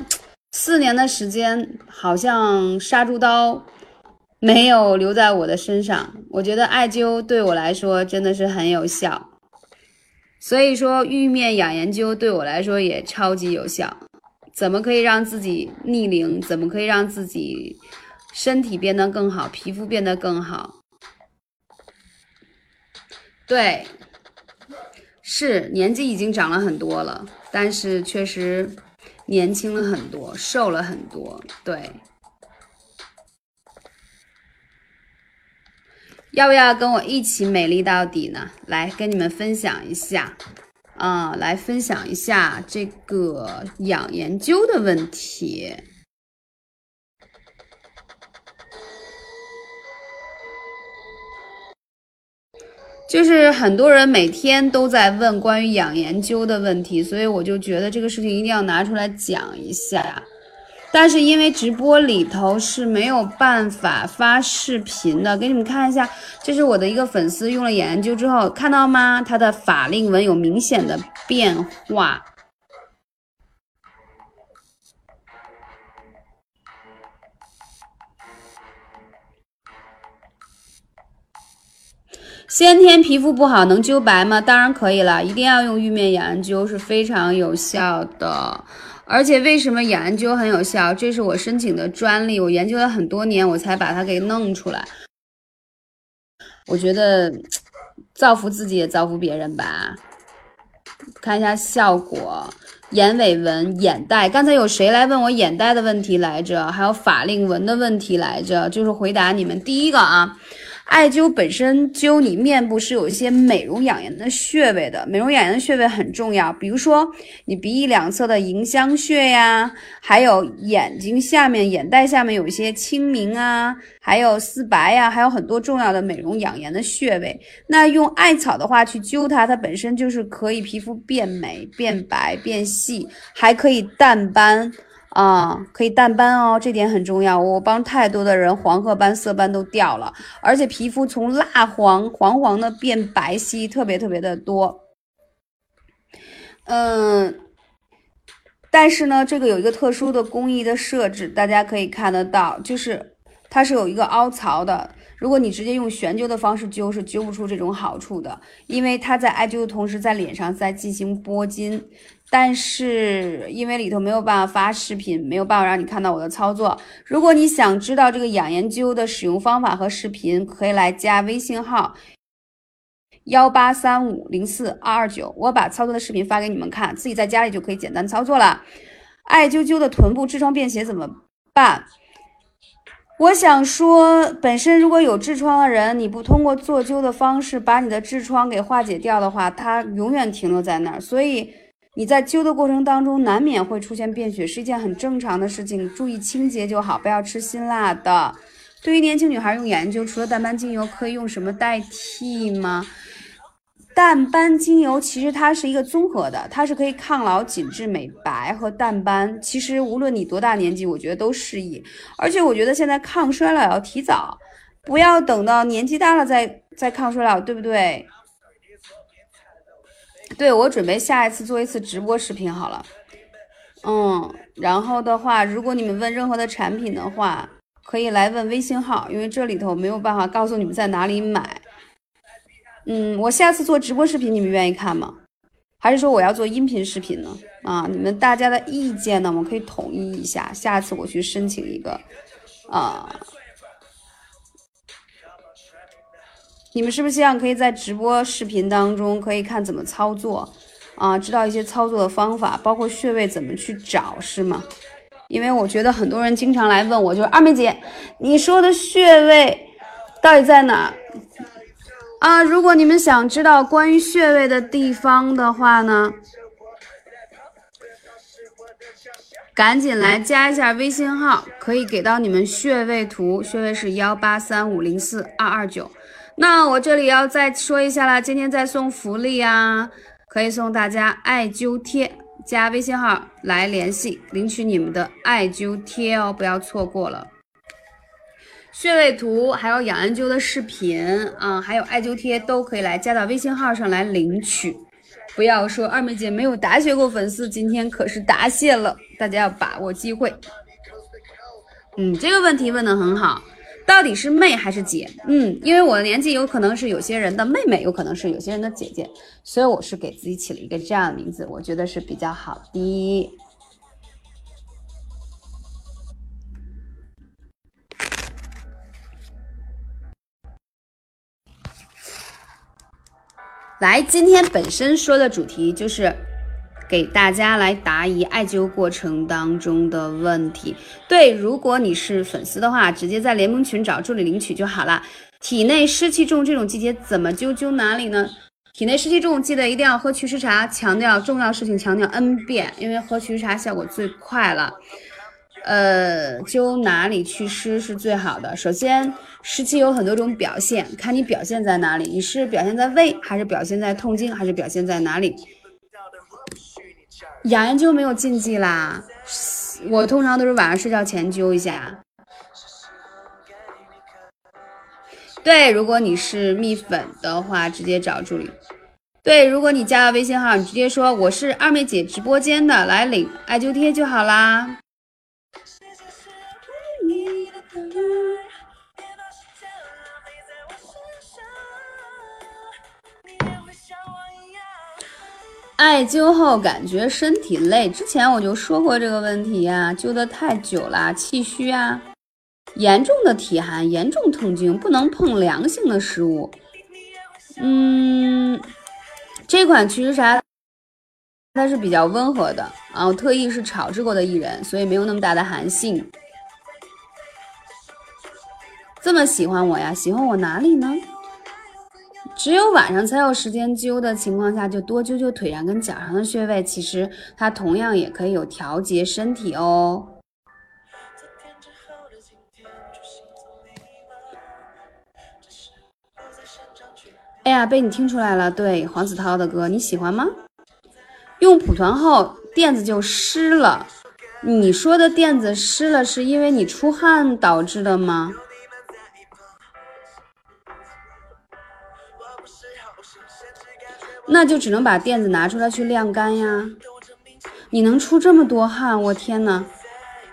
四年的时间好像杀猪刀没有留在我的身上。我觉得艾灸对我来说真的是很有效，所以说玉面养颜灸对我来说也超级有效。怎么可以让自己逆龄？怎么可以让自己身体变得更好，皮肤变得更好？对。是年纪已经长了很多了，但是确实年轻了很多，瘦了很多。对，要不要跟我一起美丽到底呢？来跟你们分享一下，啊，来分享一下这个养颜灸的问题。就是很多人每天都在问关于养研究的问题，所以我就觉得这个事情一定要拿出来讲一下。但是因为直播里头是没有办法发视频的，给你们看一下，这是我的一个粉丝用了眼研究之后，看到吗？他的法令纹有明显的变化。先天皮肤不好能灸白吗？当然可以了，一定要用玉面眼灸是非常有效的。而且为什么研究很有效？这是我申请的专利，我研究了很多年，我才把它给弄出来。我觉得造福自己也造福别人吧。看一下效果，眼尾纹、眼袋。刚才有谁来问我眼袋的问题来着？还有法令纹的问题来着？就是回答你们第一个啊。艾灸本身灸你面部是有一些美容养颜的穴位的，美容养颜的穴位很重要。比如说你鼻翼两侧的迎香穴呀，还有眼睛下面、眼袋下面有一些清明啊，还有丝白呀，还有很多重要的美容养颜的穴位。那用艾草的话去灸它，它本身就是可以皮肤变美、变白、变细，还可以淡斑。啊，可以淡斑哦，这点很重要。我帮太多的人黄褐斑、色斑都掉了，而且皮肤从蜡黄、黄黄的变白皙，特别特别的多。嗯，但是呢，这个有一个特殊的工艺的设置，大家可以看得到，就是它是有一个凹槽的。如果你直接用悬灸的方式灸，是灸不出这种好处的，因为它在艾灸的同时，在脸上在进行拨筋。但是因为里头没有办法发视频，没有办法让你看到我的操作。如果你想知道这个养颜灸的使用方法和视频，可以来加微信号幺八三五零四二二九，我把操作的视频发给你们看，自己在家里就可以简单操作了。艾灸灸的臀部痔疮便血怎么办？我想说，本身如果有痔疮的人，你不通过做灸的方式把你的痔疮给化解掉的话，它永远停留在那儿，所以。你在灸的过程当中，难免会出现便血，是一件很正常的事情。注意清洁就好，不要吃辛辣的。对于年轻女孩用眼灸，除了淡斑精油，可以用什么代替吗？淡斑精油其实它是一个综合的，它是可以抗老、紧致、美白和淡斑。其实无论你多大年纪，我觉得都适宜。而且我觉得现在抗衰老要提早，不要等到年纪大了再再抗衰老，对不对？对我准备下一次做一次直播视频好了，嗯，然后的话，如果你们问任何的产品的话，可以来问微信号，因为这里头没有办法告诉你们在哪里买。嗯，我下次做直播视频，你们愿意看吗？还是说我要做音频视频呢？啊，你们大家的意见呢，我们可以统一一下，下次我去申请一个，啊。你们是不是希望可以在直播视频当中可以看怎么操作啊？知道一些操作的方法，包括穴位怎么去找，是吗？因为我觉得很多人经常来问我，就是二妹姐，你说的穴位到底在哪啊？如果你们想知道关于穴位的地方的话呢，赶紧来加一下微信号，可以给到你们穴位图，穴位是幺八三五零四二二九。那我这里要再说一下啦，今天在送福利啊，可以送大家艾灸贴，加微信号来联系领取你们的艾灸贴哦，不要错过了。穴位图还有养颜灸的视频啊，还有艾灸贴都可以来加到微信号上来领取。不要说二妹姐没有答谢过粉丝，今天可是答谢了，大家要把握机会。嗯，这个问题问的很好。到底是妹还是姐？嗯，因为我的年纪有可能是有些人的妹妹，有可能是有些人的姐姐，所以我是给自己起了一个这样的名字，我觉得是比较好的。来，今天本身说的主题就是。给大家来答疑艾灸过程当中的问题。对，如果你是粉丝的话，直接在联盟群找助理领取就好了。体内湿气重，这种季节怎么灸？灸哪里呢？体内湿气重，记得一定要喝祛湿茶。强调重要事情，强调 n 遍，因为喝祛湿茶效果最快了。呃，灸哪里祛湿是最好的？首先，湿气有很多种表现，看你表现在哪里。你是表现在胃，还是表现在痛经，还是表现在哪里？养颜灸没有禁忌啦，我通常都是晚上睡觉前灸一下。对，如果你是蜜粉的话，直接找助理。对，如果你加了微信号，你直接说我是二妹姐直播间的，来领艾灸贴就好啦。艾灸后感觉身体累，之前我就说过这个问题呀，灸的太久了，气虚啊，严重的体寒，严重痛经，不能碰凉性的食物。嗯，这款祛湿茶它是比较温和的啊，我特意是炒制过的薏仁，所以没有那么大的寒性。这么喜欢我呀？喜欢我哪里呢？只有晚上才有时间灸的情况下，就多灸灸腿上跟脚上的穴位。其实它同样也可以有调节身体哦。哎呀，被你听出来了，对黄子韬的歌你喜欢吗？用蒲团后垫子就湿了。你说的垫子湿了，是因为你出汗导致的吗？那就只能把垫子拿出来去晾干呀。你能出这么多汗，我天呐！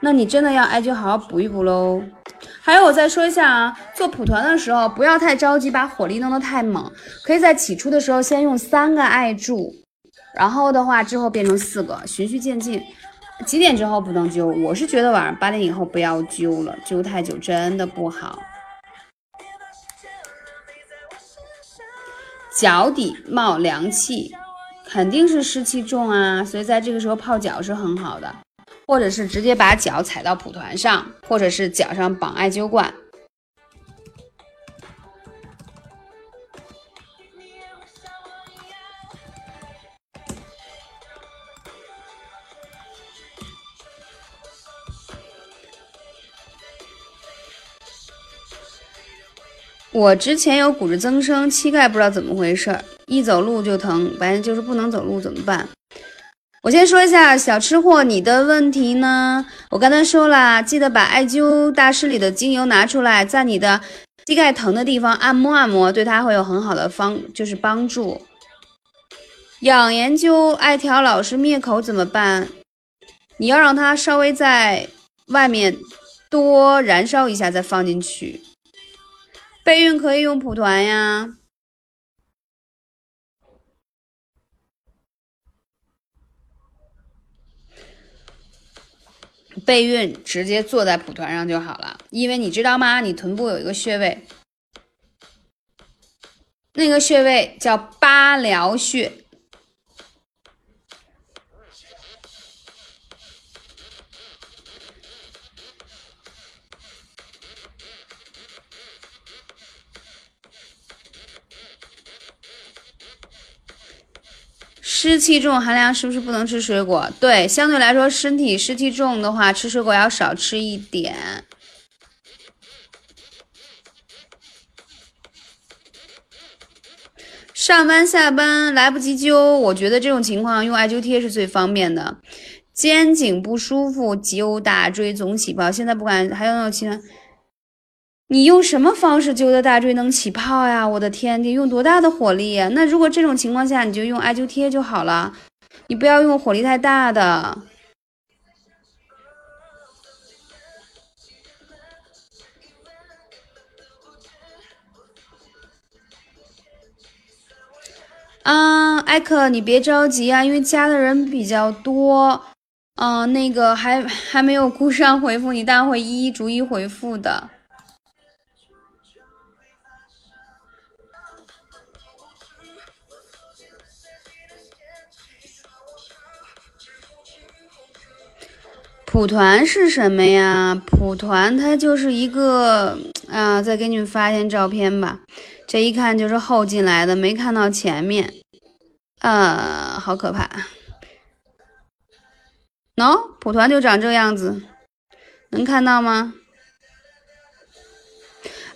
那你真的要艾灸好好补一补喽。还有，我再说一下啊，做蒲团的时候不要太着急，把火力弄得太猛，可以在起初的时候先用三个艾柱，然后的话之后变成四个，循序渐进。几点之后不能灸？我是觉得晚上八点以后不要灸了，灸太久真的不好。脚底冒凉气，肯定是湿气重啊，所以在这个时候泡脚是很好的，或者是直接把脚踩到蒲团上，或者是脚上绑艾灸罐。我之前有骨质增生，膝盖不知道怎么回事，一走路就疼，反正就是不能走路，怎么办？我先说一下小吃货，你的问题呢？我刚才说了，记得把艾灸大师里的精油拿出来，在你的膝盖疼的地方按摩按摩，对它会有很好的方，就是帮助。养颜灸艾条老是灭口怎么办？你要让它稍微在外面多燃烧一下，再放进去。备孕可以用蒲团呀，备孕直接坐在蒲团上就好了，因为你知道吗？你臀部有一个穴位，那个穴位叫八髎穴。湿气重，寒凉是不是不能吃水果？对，相对来说，身体湿气重的话，吃水果要少吃一点。上班下班来不及灸，我觉得这种情况用艾灸贴是最方便的。肩颈不舒服，灸大椎总起泡。现在不管还有没有其他。你用什么方式灸的大椎能起泡呀？我的天，得用多大的火力呀？那如果这种情况下，你就用艾灸贴就好了，你不要用火力太大的。啊，艾克，你别着急啊，因为加的人比较多，嗯，那个还还没有顾上回复你，但会一一逐一回复的。蒲团是什么呀？蒲团它就是一个啊，再给你们发一张照片吧。这一看就是后进来的，没看到前面，啊，好可怕。喏，蒲团就长这样子，能看到吗？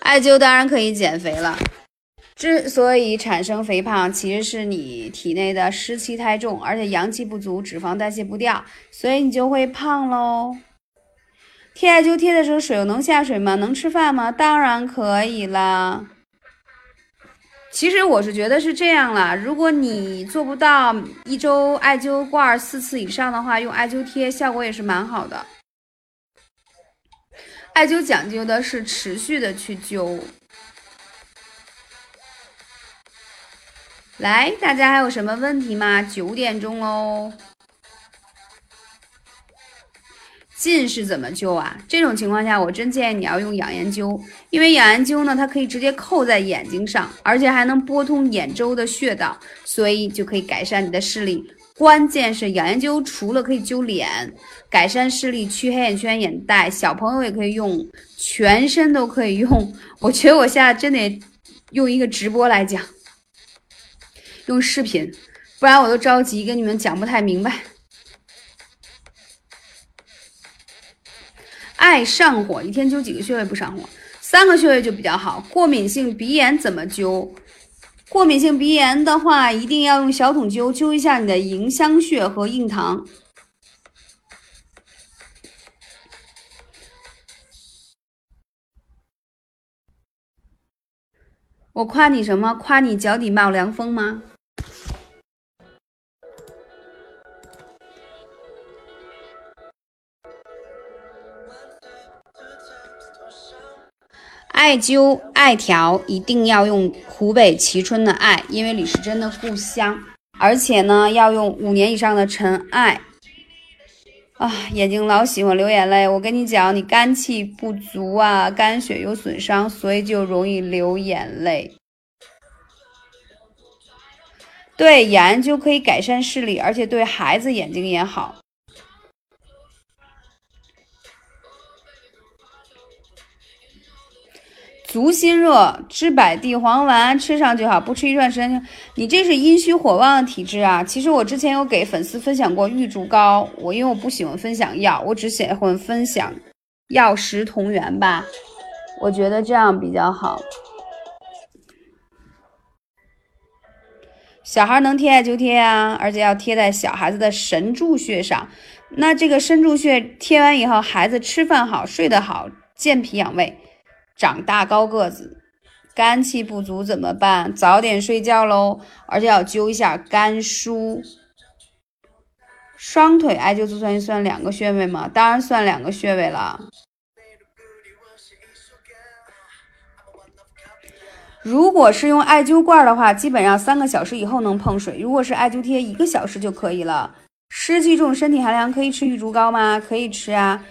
艾灸当然可以减肥了。之所以产生肥胖，其实是你体内的湿气太重，而且阳气不足，脂肪代谢不掉，所以你就会胖喽。贴艾灸贴的时候，水能下水吗？能吃饭吗？当然可以啦。其实我是觉得是这样啦，如果你做不到一周艾灸罐四次以上的话，用艾灸贴效果也是蛮好的。艾灸讲究的是持续的去灸。来，大家还有什么问题吗？九点钟哦。近视怎么灸啊？这种情况下，我真建议你要用养颜灸，因为养颜灸呢，它可以直接扣在眼睛上，而且还能拨通眼周的穴道，所以就可以改善你的视力。关键是养颜灸除了可以灸脸、改善视力、去黑眼圈、眼袋，小朋友也可以用，全身都可以用。我觉得我现在真得用一个直播来讲。用视频，不然我都着急跟你们讲不太明白。爱上火，一天灸几个穴位不上火？三个穴位就比较好。过敏性鼻炎怎么灸？过敏性鼻炎的话，一定要用小筒灸，灸一下你的迎香穴和印堂。我夸你什么？夸你脚底冒凉风吗？艾灸艾条一定要用湖北蕲春的艾，因为李时珍的故乡，而且呢要用五年以上的陈艾。啊，眼睛老喜欢流眼泪，我跟你讲，你肝气不足啊，肝血有损伤，所以就容易流眼泪。对，盐就可以改善视力，而且对孩子眼睛也好。足心热，知柏地黄丸吃上就好，不吃一段时间就。你这是阴虚火旺的体质啊！其实我之前有给粉丝分享过玉竹膏，我因为我不喜欢分享药，我只喜欢分享药食同源吧，我觉得这样比较好。小孩能贴艾灸贴啊，而且要贴在小孩子的神柱穴上。那这个神柱穴贴完以后，孩子吃饭好，睡得好，健脾养胃。长大高个子，肝气不足怎么办？早点睡觉喽，而且要灸一下肝腧。双腿艾灸算一算两个穴位吗？当然算两个穴位了。如果是用艾灸罐的话，基本上三个小时以后能碰水；如果是艾灸贴，一个小时就可以了。湿气重，身体寒凉，可以吃玉竹膏吗？可以吃啊。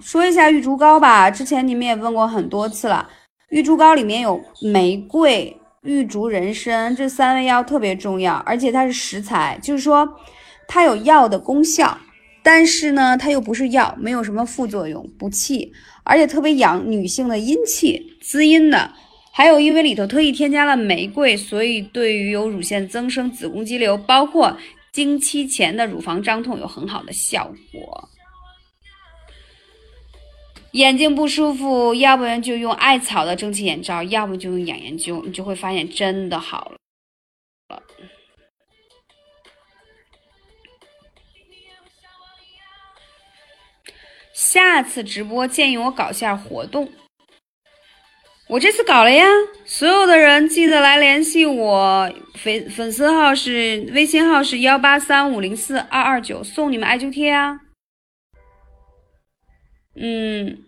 说一下玉竹膏吧，之前你们也问过很多次了。玉竹膏里面有玫瑰、玉竹、人参这三味药特别重要，而且它是食材，就是说它有药的功效，但是呢它又不是药，没有什么副作用，补气，而且特别养女性的阴气，滋阴的。还有因为里头特意添加了玫瑰，所以对于有乳腺增生、子宫肌瘤，包括经期前的乳房胀痛有很好的效果。眼睛不舒服，要不然就用艾草的蒸汽眼罩，要不就用养颜灸，你就会发现真的好了。下次直播建议我搞下活动，我这次搞了呀，所有的人记得来联系我，粉粉丝号是微信号是幺八三五零四二二九，送你们艾灸贴啊。嗯，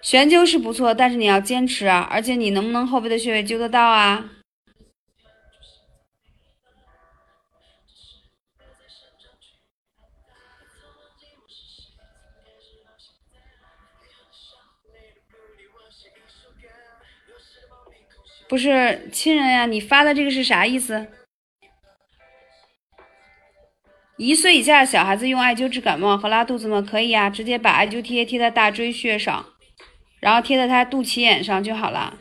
悬灸是不错，但是你要坚持啊！而且你能不能后背的穴位灸得到啊？不是亲人呀，你发的这个是啥意思？一岁以下的小孩子用艾灸治感冒和拉肚子吗？可以呀，直接把艾灸贴贴在大椎穴上，然后贴在他肚脐眼上就好了。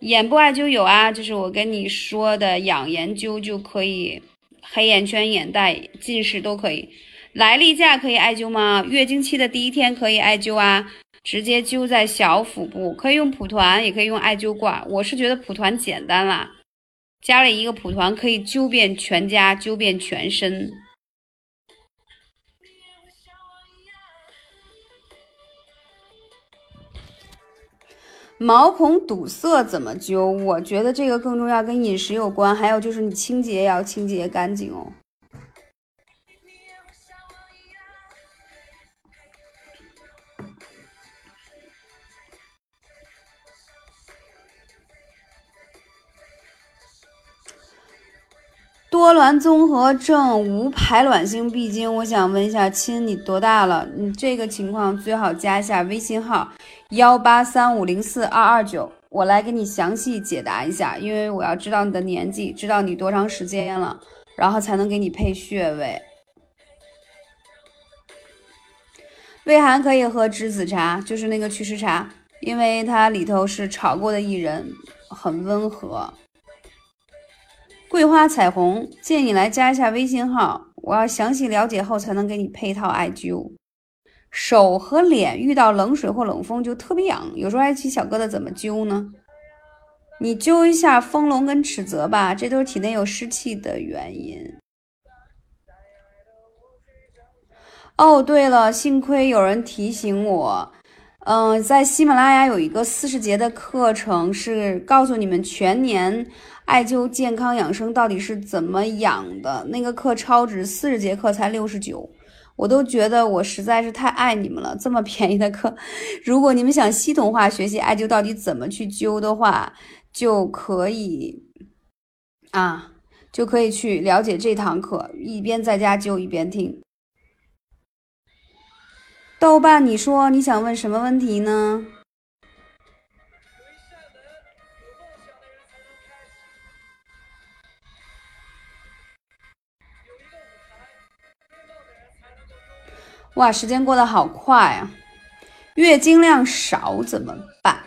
眼部艾灸有啊，就是我跟你说的养颜灸就可以，黑眼圈、眼袋、近视都可以。来例假可以艾灸吗？月经期的第一天可以艾灸啊，直接灸在小腹部，可以用蒲团，也可以用艾灸罐。我是觉得蒲团简单啦，加了一个蒲团可以灸遍全家，灸遍全身。毛孔堵塞怎么灸？我觉得这个更重要，跟饮食有关，还有就是你清洁也要清洁干净哦。多卵综合症无排卵性闭经，我想问一下亲，你多大了？你这个情况最好加一下微信号幺八三五零四二二九，我来给你详细解答一下，因为我要知道你的年纪，知道你多长时间了，然后才能给你配穴位。胃寒可以喝栀子茶，就是那个祛湿茶，因为它里头是炒过的薏仁，很温和。桂花彩虹，建议你来加一下微信号，我要详细了解后才能给你配套艾灸。手和脸遇到冷水或冷风就特别痒，有时候还起小疙瘩，怎么灸呢？你灸一下丰隆跟尺泽吧，这都是体内有湿气的原因。哦，对了，幸亏有人提醒我，嗯，在喜马拉雅有一个四十节的课程，是告诉你们全年。艾灸健康养生到底是怎么养的？那个课超值，四十节课才六十九，我都觉得我实在是太爱你们了。这么便宜的课，如果你们想系统化学习艾灸到底怎么去灸的话，就可以啊，就可以去了解这堂课，一边在家灸一边听。豆瓣，你说你想问什么问题呢？哇，时间过得好快啊！月经量少怎么办？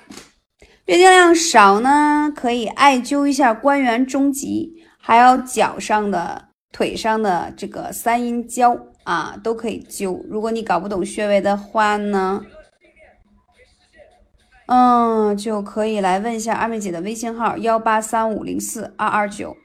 月经量少呢，可以艾灸一下关元中极，还有脚上的、腿上的这个三阴交啊，都可以灸。如果你搞不懂穴位的话呢，嗯，就可以来问一下二妹姐的微信号：幺八三五零四二二九。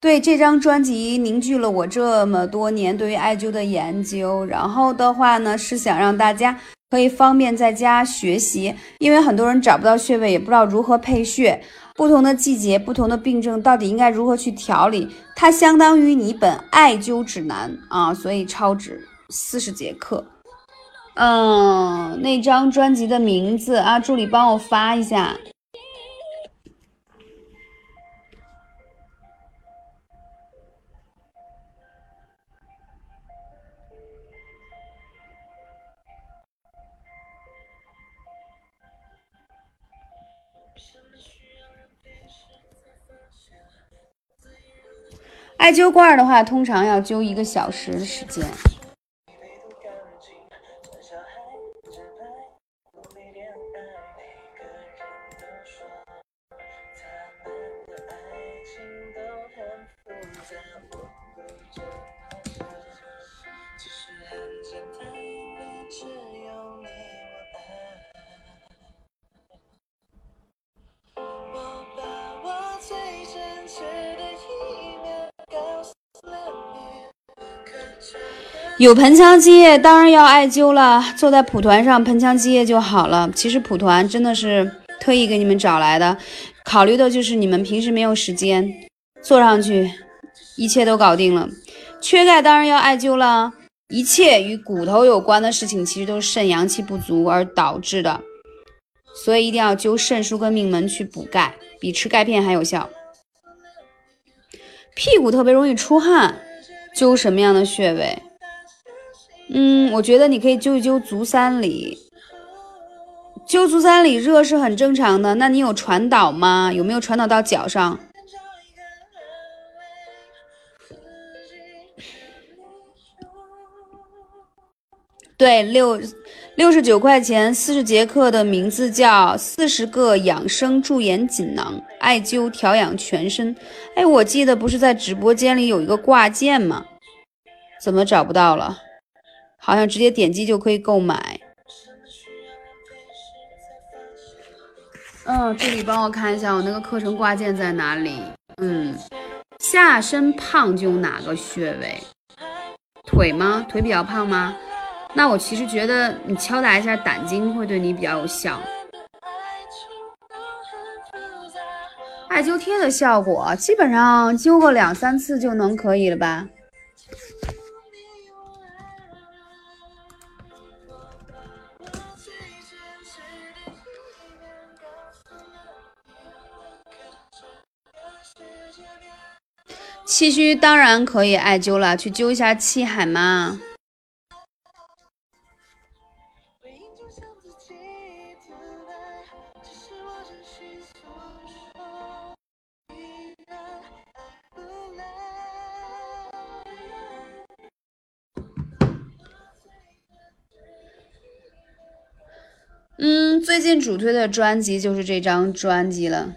对这张专辑凝聚了我这么多年对于艾灸的研究，然后的话呢是想让大家可以方便在家学习，因为很多人找不到穴位，也不知道如何配穴，不同的季节、不同的病症到底应该如何去调理，它相当于你一本艾灸指南啊，所以超值四十节课。嗯，那张专辑的名字啊，助理帮我发一下。艾灸罐的话，通常要灸一个小时的时间。有盆腔积液，当然要艾灸了。坐在蒲团上，盆腔积液就好了。其实蒲团真的是特意给你们找来的，考虑的就是你们平时没有时间，坐上去，一切都搞定了。缺钙当然要艾灸了。一切与骨头有关的事情，其实都是肾阳气不足而导致的，所以一定要灸肾腧跟命门去补钙，比吃钙片还有效。屁股特别容易出汗，灸什么样的穴位？嗯，我觉得你可以灸一灸足三里，灸足三里热是很正常的。那你有传导吗？有没有传导到脚上？对，六六十九块钱，四十节课的名字叫《四十个养生驻颜锦囊》，艾灸调养全身。哎，我记得不是在直播间里有一个挂件吗？怎么找不到了？好像直接点击就可以购买。嗯，这里帮我看一下，我那个课程挂件在哪里？嗯，下身胖灸哪个穴位？腿吗？腿比较胖吗？那我其实觉得你敲打一下胆经会对你比较有效。艾灸贴的效果基本上灸个两三次就能可以了吧？气虚当然可以艾灸了，去灸一下气海嘛。嗯，最近主推的专辑就是这张专辑了。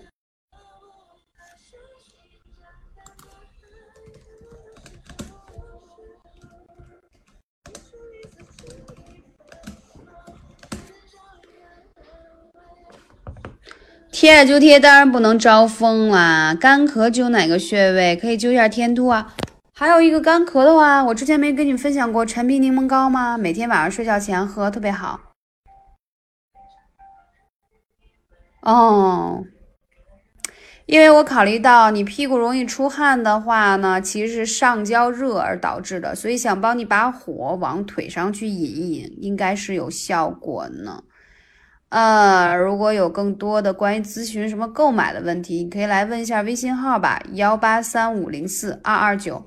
贴艾灸贴当然不能招风啦，干咳灸哪个穴位？可以灸一下天突啊。还有一个干咳的话，我之前没跟你分享过陈皮柠檬膏吗？每天晚上睡觉前喝，特别好。哦，因为我考虑到你屁股容易出汗的话呢，其实是上焦热而导致的，所以想帮你把火往腿上去引一引，应该是有效果呢。呃，如果有更多的关于咨询什么购买的问题，你可以来问一下微信号吧，幺八三五零四二二九。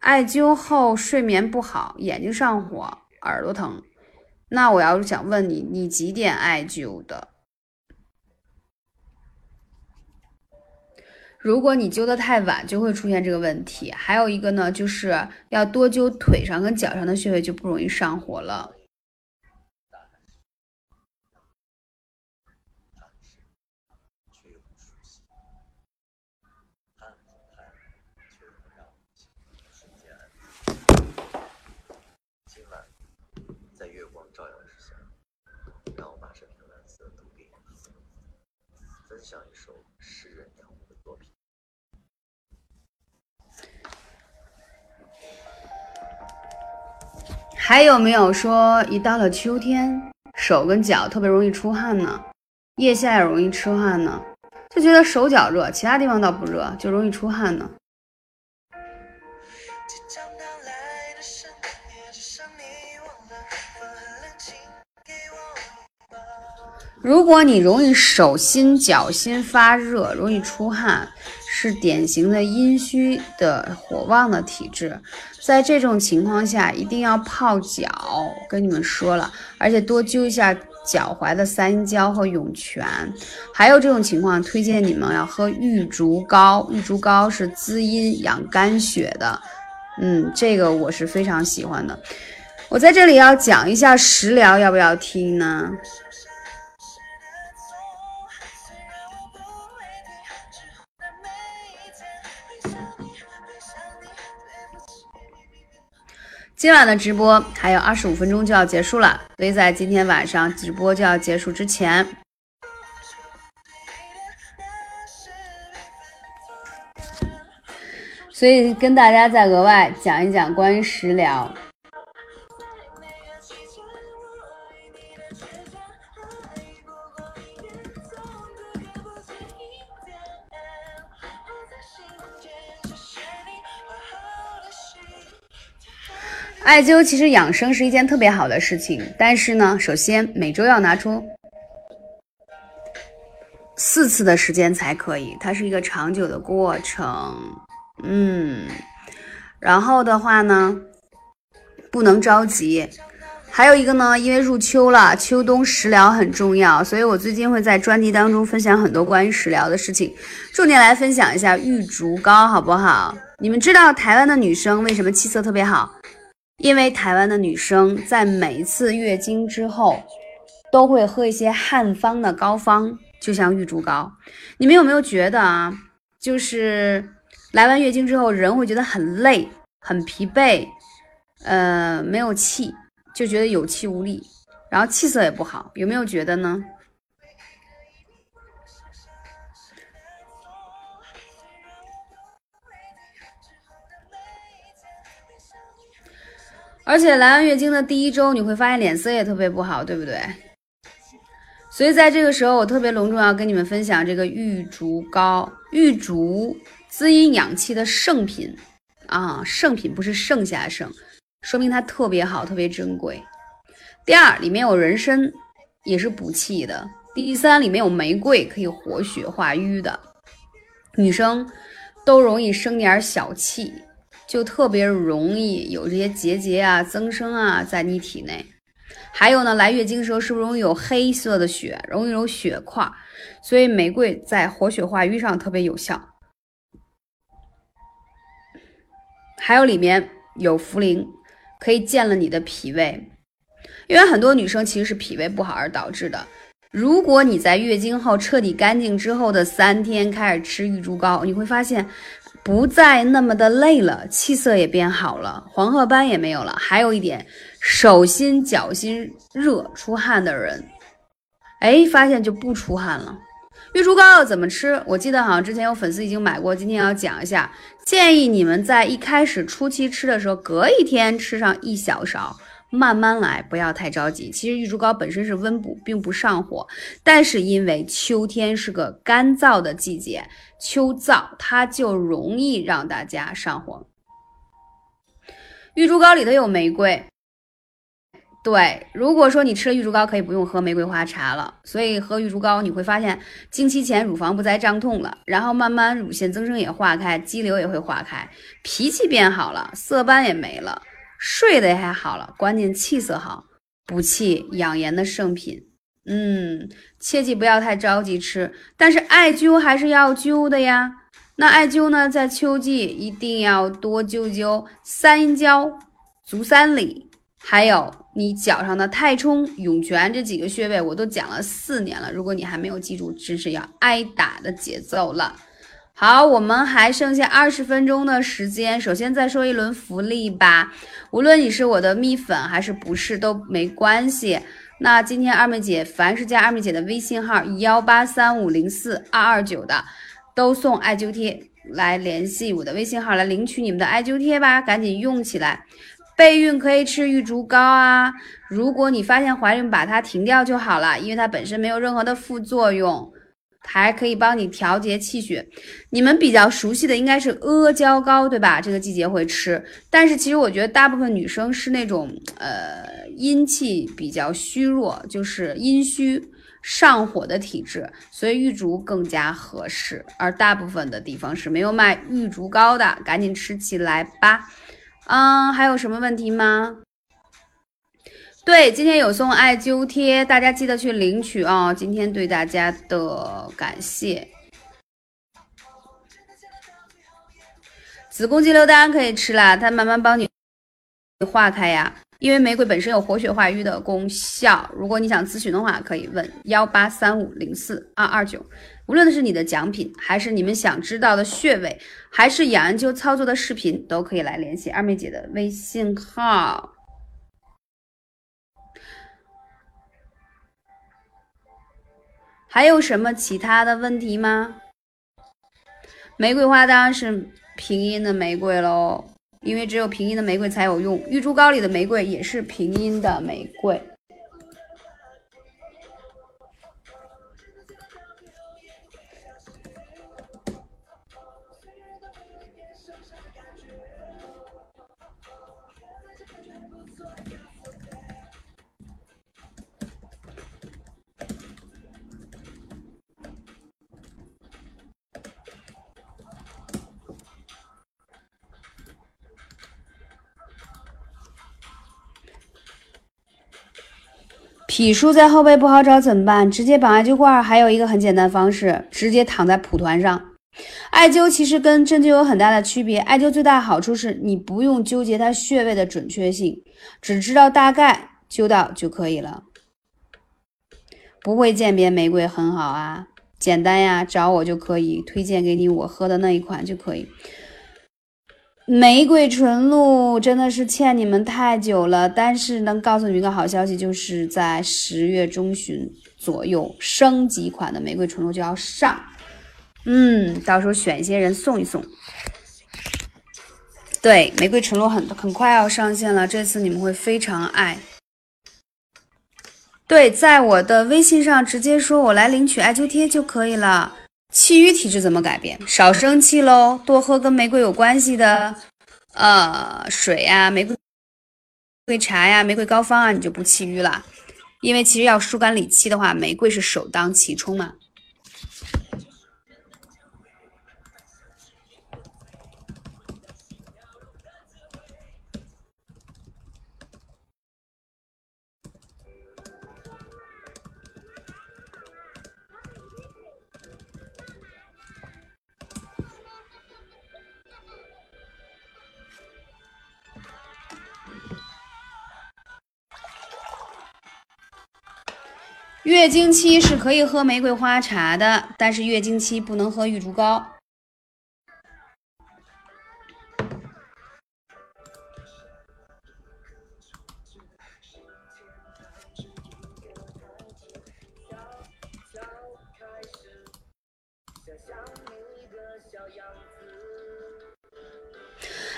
艾灸后睡眠不好，眼睛上火，耳朵疼，那我要是想问你，你几点艾灸的？如果你灸的太晚，就会出现这个问题。还有一个呢，就是要多灸腿上跟脚上的穴位，就不容易上火了。分享一首诗人杨武的作品还有没有说一到了秋天，手跟脚特别容易出汗呢？腋下也容易出汗呢？就觉得手脚热，其他地方倒不热，就容易出汗呢。如果你容易手心、脚心发热，容易出汗。是典型的阴虚的火旺的体质，在这种情况下一定要泡脚，跟你们说了，而且多灸一下脚踝的三阴交和涌泉。还有这种情况，推荐你们要喝玉竹膏，玉竹膏是滋阴养肝血的，嗯，这个我是非常喜欢的。我在这里要讲一下食疗，要不要听呢？今晚的直播还有二十五分钟就要结束了，所以在今天晚上直播就要结束之前，所以跟大家再额外讲一讲关于食疗。艾灸其实养生是一件特别好的事情，但是呢，首先每周要拿出四次的时间才可以，它是一个长久的过程，嗯，然后的话呢，不能着急，还有一个呢，因为入秋了，秋冬食疗很重要，所以我最近会在专辑当中分享很多关于食疗的事情，重点来分享一下玉竹膏，好不好？你们知道台湾的女生为什么气色特别好？因为台湾的女生在每一次月经之后，都会喝一些汉方的膏方，就像玉竹膏。你们有没有觉得啊？就是来完月经之后，人会觉得很累、很疲惫，呃，没有气，就觉得有气无力，然后气色也不好，有没有觉得呢？而且来完月经的第一周，你会发现脸色也特别不好，对不对？所以在这个时候，我特别隆重要跟你们分享这个玉竹膏，玉竹滋阴养气的圣品啊，圣品不是剩下剩，说明它特别好，特别珍贵。第二，里面有人参，也是补气的。第三，里面有玫瑰，可以活血化瘀的。女生都容易生点小气。就特别容易有这些结节啊、增生啊在你体内。还有呢，来月经的时候是不是容易有黑色的血，容易有血块？所以玫瑰在活血化瘀上特别有效。还有里面有茯苓，可以健了你的脾胃。因为很多女生其实是脾胃不好而导致的。如果你在月经后彻底干净之后的三天开始吃玉竹膏，你会发现。不再那么的累了，气色也变好了，黄褐斑也没有了。还有一点，手心脚心热出汗的人，哎，发现就不出汗了。玉竹膏要怎么吃？我记得好像之前有粉丝已经买过，今天要讲一下。建议你们在一开始初期吃的时候，隔一天吃上一小勺。慢慢来，不要太着急。其实玉竹膏本身是温补，并不上火，但是因为秋天是个干燥的季节，秋燥它就容易让大家上火。玉竹膏里头有玫瑰，对，如果说你吃了玉竹膏，可以不用喝玫瑰花茶了。所以喝玉竹膏，你会发现经期前乳房不再胀痛了，然后慢慢乳腺增生也化开，肌瘤也会化开，脾气变好了，色斑也没了。睡得也还好了，关键气色好，补气养颜的圣品。嗯，切记不要太着急吃，但是艾灸还是要灸的呀。那艾灸呢，在秋季一定要多灸灸三阴交、足三里，还有你脚上的太冲、涌泉这几个穴位，我都讲了四年了。如果你还没有记住，真是要挨打的节奏了。好，我们还剩下二十分钟的时间。首先再说一轮福利吧，无论你是我的蜜粉还是不是都没关系。那今天二妹姐，凡是加二妹姐的微信号幺八三五零四二二九的，都送艾灸贴，来联系我的微信号来领取你们的艾灸贴吧，赶紧用起来。备孕可以吃玉竹膏啊，如果你发现怀孕，把它停掉就好了，因为它本身没有任何的副作用。还可以帮你调节气血，你们比较熟悉的应该是阿胶糕，对吧？这个季节会吃，但是其实我觉得大部分女生是那种呃阴气比较虚弱，就是阴虚上火的体质，所以玉竹更加合适。而大部分的地方是没有卖玉竹膏的，赶紧吃起来吧。嗯，还有什么问题吗？对，今天有送艾灸贴，大家记得去领取啊！今天对大家的感谢。子宫肌瘤当然可以吃啦，它慢慢帮你化开呀。因为玫瑰本身有活血化瘀的功效。如果你想咨询的话，可以问幺八三五零四二二九。无论是你的奖品，还是你们想知道的穴位，还是养安灸操作的视频，都可以来联系二妹姐的微信号。还有什么其他的问题吗？玫瑰花当然是平阴的玫瑰喽，因为只有平阴的玫瑰才有用。玉珠膏里的玫瑰也是平阴的玫瑰。脾疏在后背不好找怎么办？直接绑艾灸罐，还有一个很简单方式，直接躺在蒲团上，艾灸其实跟针灸有很大的区别，艾灸最大的好处是你不用纠结它穴位的准确性，只知道大概灸到就可以了。不会鉴别玫瑰很好啊，简单呀，找我就可以推荐给你我喝的那一款就可以。玫瑰纯露真的是欠你们太久了，但是能告诉你们一个好消息，就是在十月中旬左右，升级款的玫瑰纯露就要上。嗯，到时候选一些人送一送。对，玫瑰纯露很很快要上线了，这次你们会非常爱。对，在我的微信上直接说我来领取艾灸贴就可以了。气郁体质怎么改变？少生气喽，多喝跟玫瑰有关系的，呃，水呀，玫瑰玫瑰茶呀，玫瑰膏方啊，你就不气郁了。因为其实要疏肝理气的话，玫瑰是首当其冲嘛。月经期是可以喝玫瑰花茶的，但是月经期不能喝玉竹膏。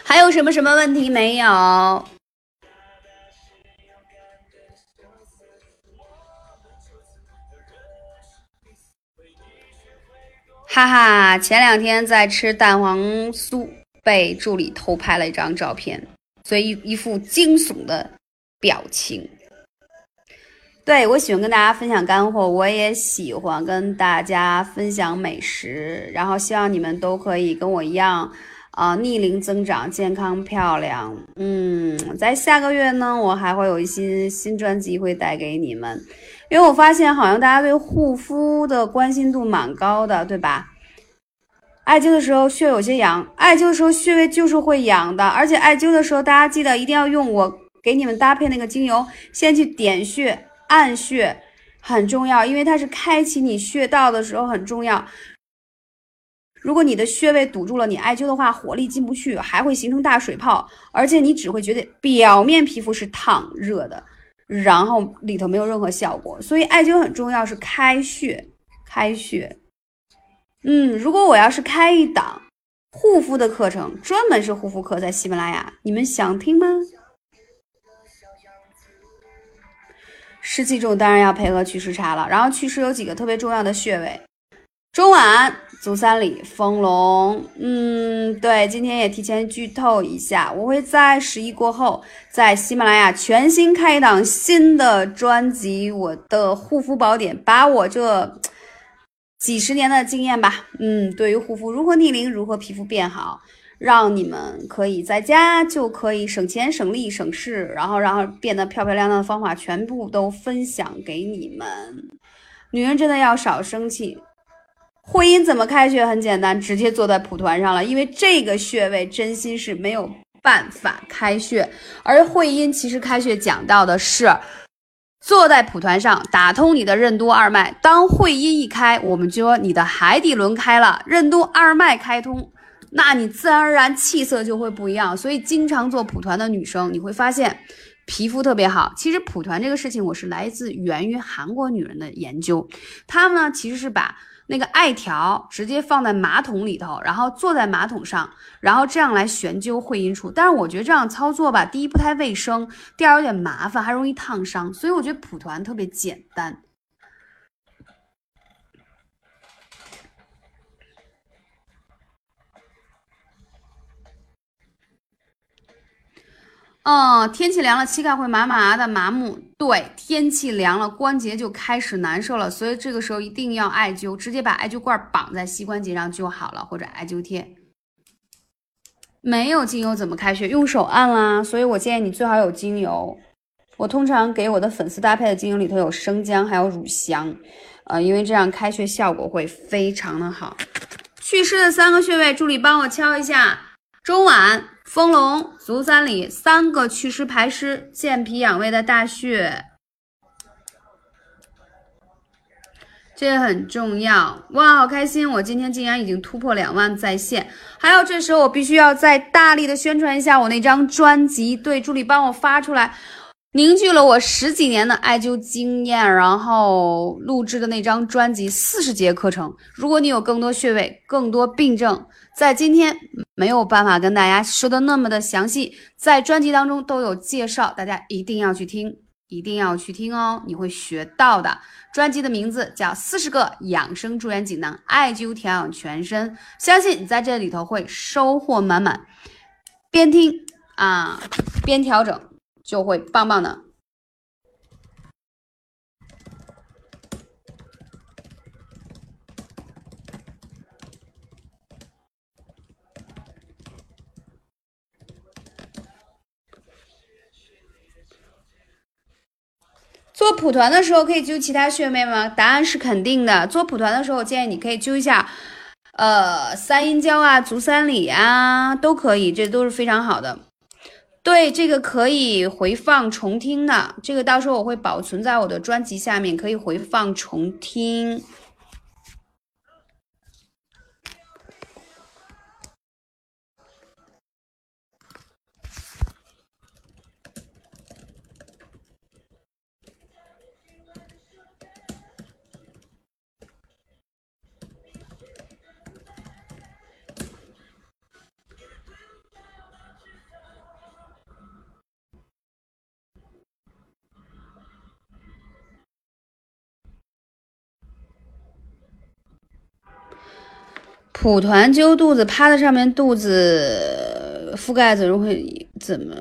还有什么什么问题没有？哈哈，前两天在吃蛋黄酥，被助理偷拍了一张照片，所以一一副惊悚的表情。对我喜欢跟大家分享干货，我也喜欢跟大家分享美食，然后希望你们都可以跟我一样，啊，逆龄增长，健康漂亮。嗯，在下个月呢，我还会有一些新专辑会带给你们。因为我发现好像大家对护肤的关心度蛮高的，对吧？艾灸的时候穴有些痒，艾灸的时候穴位就是会痒的，而且艾灸的时候大家记得一定要用我给你们搭配那个精油，先去点穴按穴，很重要，因为它是开启你穴道的时候很重要。如果你的穴位堵住了，你艾灸的话火力进不去，还会形成大水泡，而且你只会觉得表面皮肤是烫热的。然后里头没有任何效果，所以艾灸很重要，是开穴，开穴。嗯，如果我要是开一档护肤的课程，专门是护肤课，在喜马拉雅，你们想听吗？湿气重，当然要配合祛湿茶了。然后祛湿有几个特别重要的穴位，中脘。足三里、丰隆，嗯，对，今天也提前剧透一下，我会在十一过后，在喜马拉雅全新开一档新的专辑，我的护肤宝典，把我这几十年的经验吧，嗯，对于护肤如何逆龄，如何皮肤变好，让你们可以在家就可以省钱、省力、省事，然后然后变得漂漂亮亮的方法，全部都分享给你们。女人真的要少生气。会阴怎么开穴？很简单，直接坐在蒲团上了。因为这个穴位真心是没有办法开穴，而会阴其实开穴讲到的是坐在蒲团上，打通你的任督二脉。当会阴一开，我们就说你的海底轮开了，任督二脉开通，那你自然而然气色就会不一样。所以经常做蒲团的女生，你会发现皮肤特别好。其实蒲团这个事情，我是来自源于韩国女人的研究，她们呢其实是把。那个艾条直接放在马桶里头，然后坐在马桶上，然后这样来悬灸会阴处。但是我觉得这样操作吧，第一不太卫生，第二有点麻烦，还容易烫伤。所以我觉得蒲团特别简单。嗯，天气凉了，膝盖会麻麻的、麻木。对，天气凉了，关节就开始难受了，所以这个时候一定要艾灸，直接把艾灸罐绑在膝关节上就好了，或者艾灸贴。没有精油怎么开穴？用手按啦。所以我建议你最好有精油。我通常给我的粉丝搭配的精油里头有生姜，还有乳香，呃，因为这样开穴效果会非常的好。祛湿的三个穴位，助理帮我敲一下：中脘、丰隆、足三里，三个祛湿排湿、健脾养胃的大穴。这很重要哇！好开心，我今天竟然已经突破两万在线。还有，这时候我必须要再大力的宣传一下我那张专辑。对，助理帮我发出来，凝聚了我十几年的艾灸经验，然后录制的那张专辑，四十节课程。如果你有更多穴位、更多病症，在今天没有办法跟大家说的那么的详细，在专辑当中都有介绍，大家一定要去听，一定要去听哦，你会学到的。专辑的名字叫《四十个养生助燃锦囊》，艾灸调养全身，相信你在这里头会收获满满。边听啊边调整，就会棒棒的。做蒲团的时候可以灸其他穴位吗？答案是肯定的。做蒲团的时候，我建议你可以灸一下，呃，三阴交啊、足三里啊，都可以，这都是非常好的。对，这个可以回放重听的，这个到时候我会保存在我的专辑下面，可以回放重听。蒲团揪肚子，趴在上面，肚子覆盖怎么会怎么？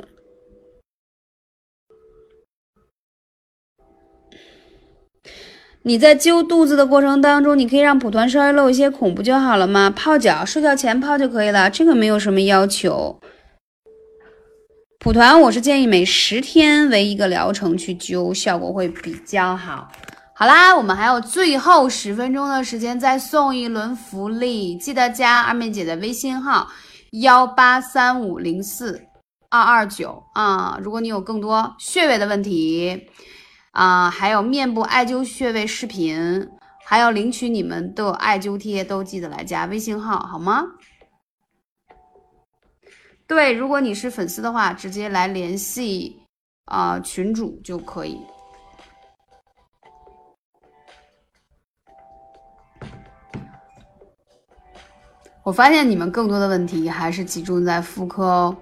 你在揪肚子的过程当中，你可以让蒲团稍微露一些孔，不就好了吗？泡脚，睡觉前泡就可以了，这个没有什么要求。蒲团我是建议每十天为一个疗程去灸，效果会比较好。好啦，我们还有最后十分钟的时间，再送一轮福利，记得加二妹姐的微信号幺八三五零四二二九啊！如果你有更多穴位的问题啊，还有面部艾灸穴位视频，还要领取你们的艾灸贴，都记得来加微信号好吗？对，如果你是粉丝的话，直接来联系啊群主就可以。我发现你们更多的问题还是集中在妇科哦，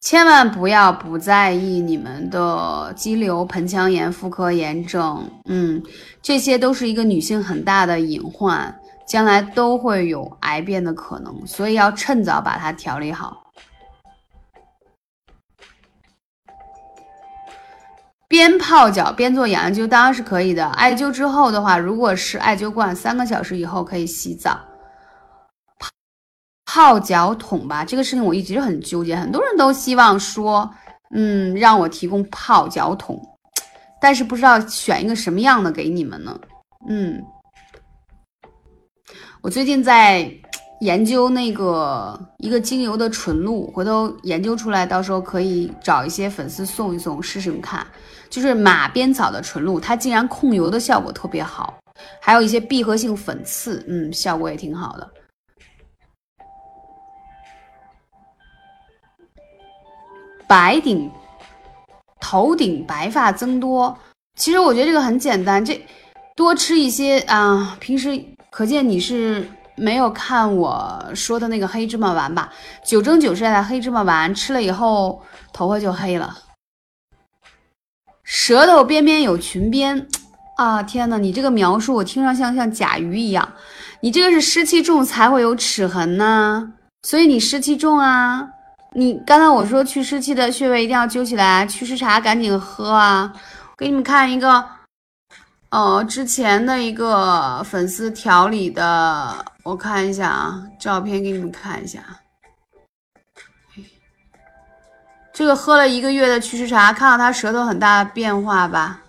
千万不要不在意你们的肌瘤、盆腔炎、妇科炎症，嗯，这些都是一个女性很大的隐患，将来都会有癌变的可能，所以要趁早把它调理好。边泡脚边做养灸当然是可以的，艾灸之后的话，如果是艾灸罐，三个小时以后可以洗澡。泡脚桶吧，这个事情我一直很纠结，很多人都希望说，嗯，让我提供泡脚桶，但是不知道选一个什么样的给你们呢？嗯，我最近在研究那个一个精油的纯露，回头研究出来，到时候可以找一些粉丝送一送试试看。就是马鞭草的纯露，它竟然控油的效果特别好，还有一些闭合性粉刺，嗯，效果也挺好的。白顶，头顶白发增多。其实我觉得这个很简单，这多吃一些啊。平时可见你是没有看我说的那个黑芝麻丸吧？九蒸九晒的黑芝麻丸吃了以后，头发就黑了。舌头边边有裙边啊！天呐，你这个描述我听上像像甲鱼一样。你这个是湿气重才会有齿痕呢，所以你湿气重啊。你刚才我说祛湿气的穴位一定要揪起来，祛湿茶赶紧喝啊！给你们看一个，哦，之前的一个粉丝调理的，我看一下啊，照片给你们看一下。这个喝了一个月的祛湿茶，看到他舌头很大的变化吧？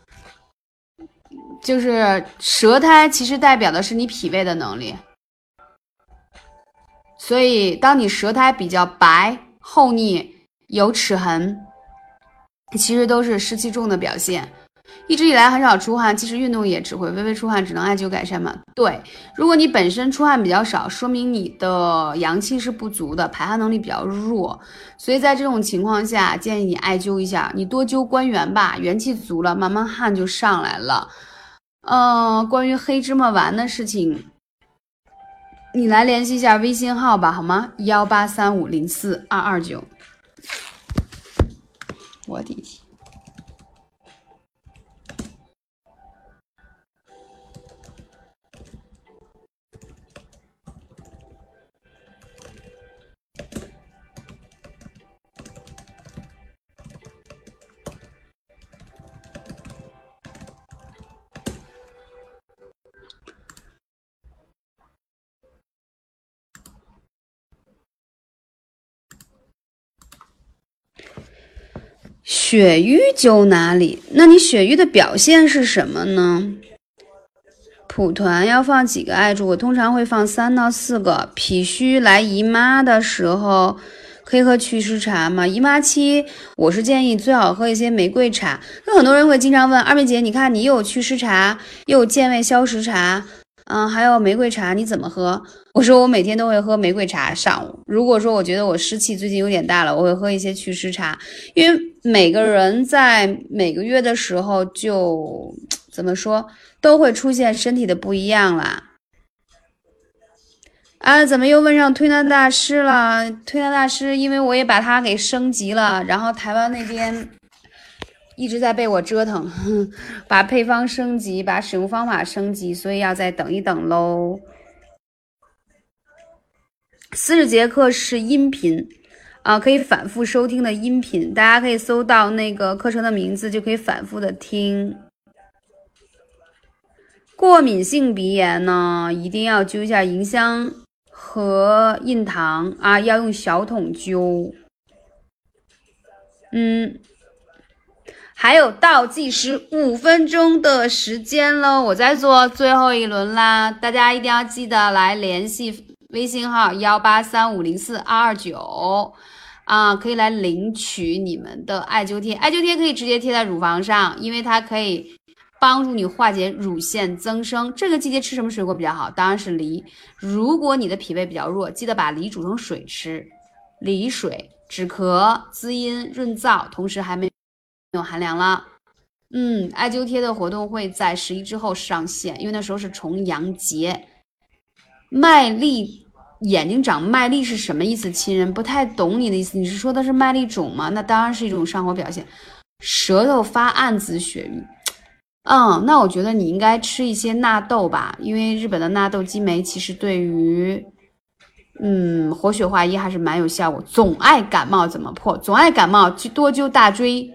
就是舌苔其实代表的是你脾胃的能力。所以当你舌苔比较白、厚腻、有齿痕，其实都是湿气重的表现。一直以来很少出汗，其实运动也只会微微出汗，只能艾灸改善吗？对，如果你本身出汗比较少，说明你的阳气是不足的，排汗能力比较弱，所以在这种情况下，建议你艾灸一下，你多灸关元吧，元气足了，慢慢汗就上来了。嗯，关于黑芝麻丸的事情，你来联系一下微信号吧，好吗？幺八三五零四二二九。我的天！血瘀灸哪里？那你血瘀的表现是什么呢？蒲团要放几个艾柱？我通常会放三到四个。脾虚来姨妈的时候，可以喝祛湿茶吗？姨妈期，我是建议最好喝一些玫瑰茶。那很多人会经常问二妹姐，你看你又有祛湿茶，又有健胃消食茶。嗯，还有玫瑰茶，你怎么喝？我说我每天都会喝玫瑰茶。上午，如果说我觉得我湿气最近有点大了，我会喝一些祛湿茶。因为每个人在每个月的时候，就怎么说，都会出现身体的不一样啦。啊，怎么又问上推拿大师了？推拿大师，因为我也把它给升级了，然后台湾那边。一直在被我折腾，把配方升级，把使用方法升级，所以要再等一等喽。四十节课是音频啊，可以反复收听的音频，大家可以搜到那个课程的名字，就可以反复的听。过敏性鼻炎呢，一定要灸一下迎香和印堂啊，要用小筒灸。嗯。还有倒计时五分钟的时间喽，我在做最后一轮啦，大家一定要记得来联系微信号幺八三五零四二二九啊，可以来领取你们的艾灸贴。艾灸贴可以直接贴在乳房上，因为它可以帮助你化解乳腺增生。这个季节吃什么水果比较好？当然是梨。如果你的脾胃比较弱，记得把梨煮成水吃，梨水止咳、滋阴、润燥，同时还没。有寒凉了，嗯，艾灸贴的活动会在十一之后上线，因为那时候是重阳节。麦粒眼睛长麦粒是什么意思？亲人不太懂你的意思，你是说的是麦粒肿吗？那当然是一种上火表现。舌头发暗紫血瘀，嗯，那我觉得你应该吃一些纳豆吧，因为日本的纳豆激酶其实对于，嗯，活血化瘀还是蛮有效果。总爱感冒怎么破？总爱感冒去多灸大椎。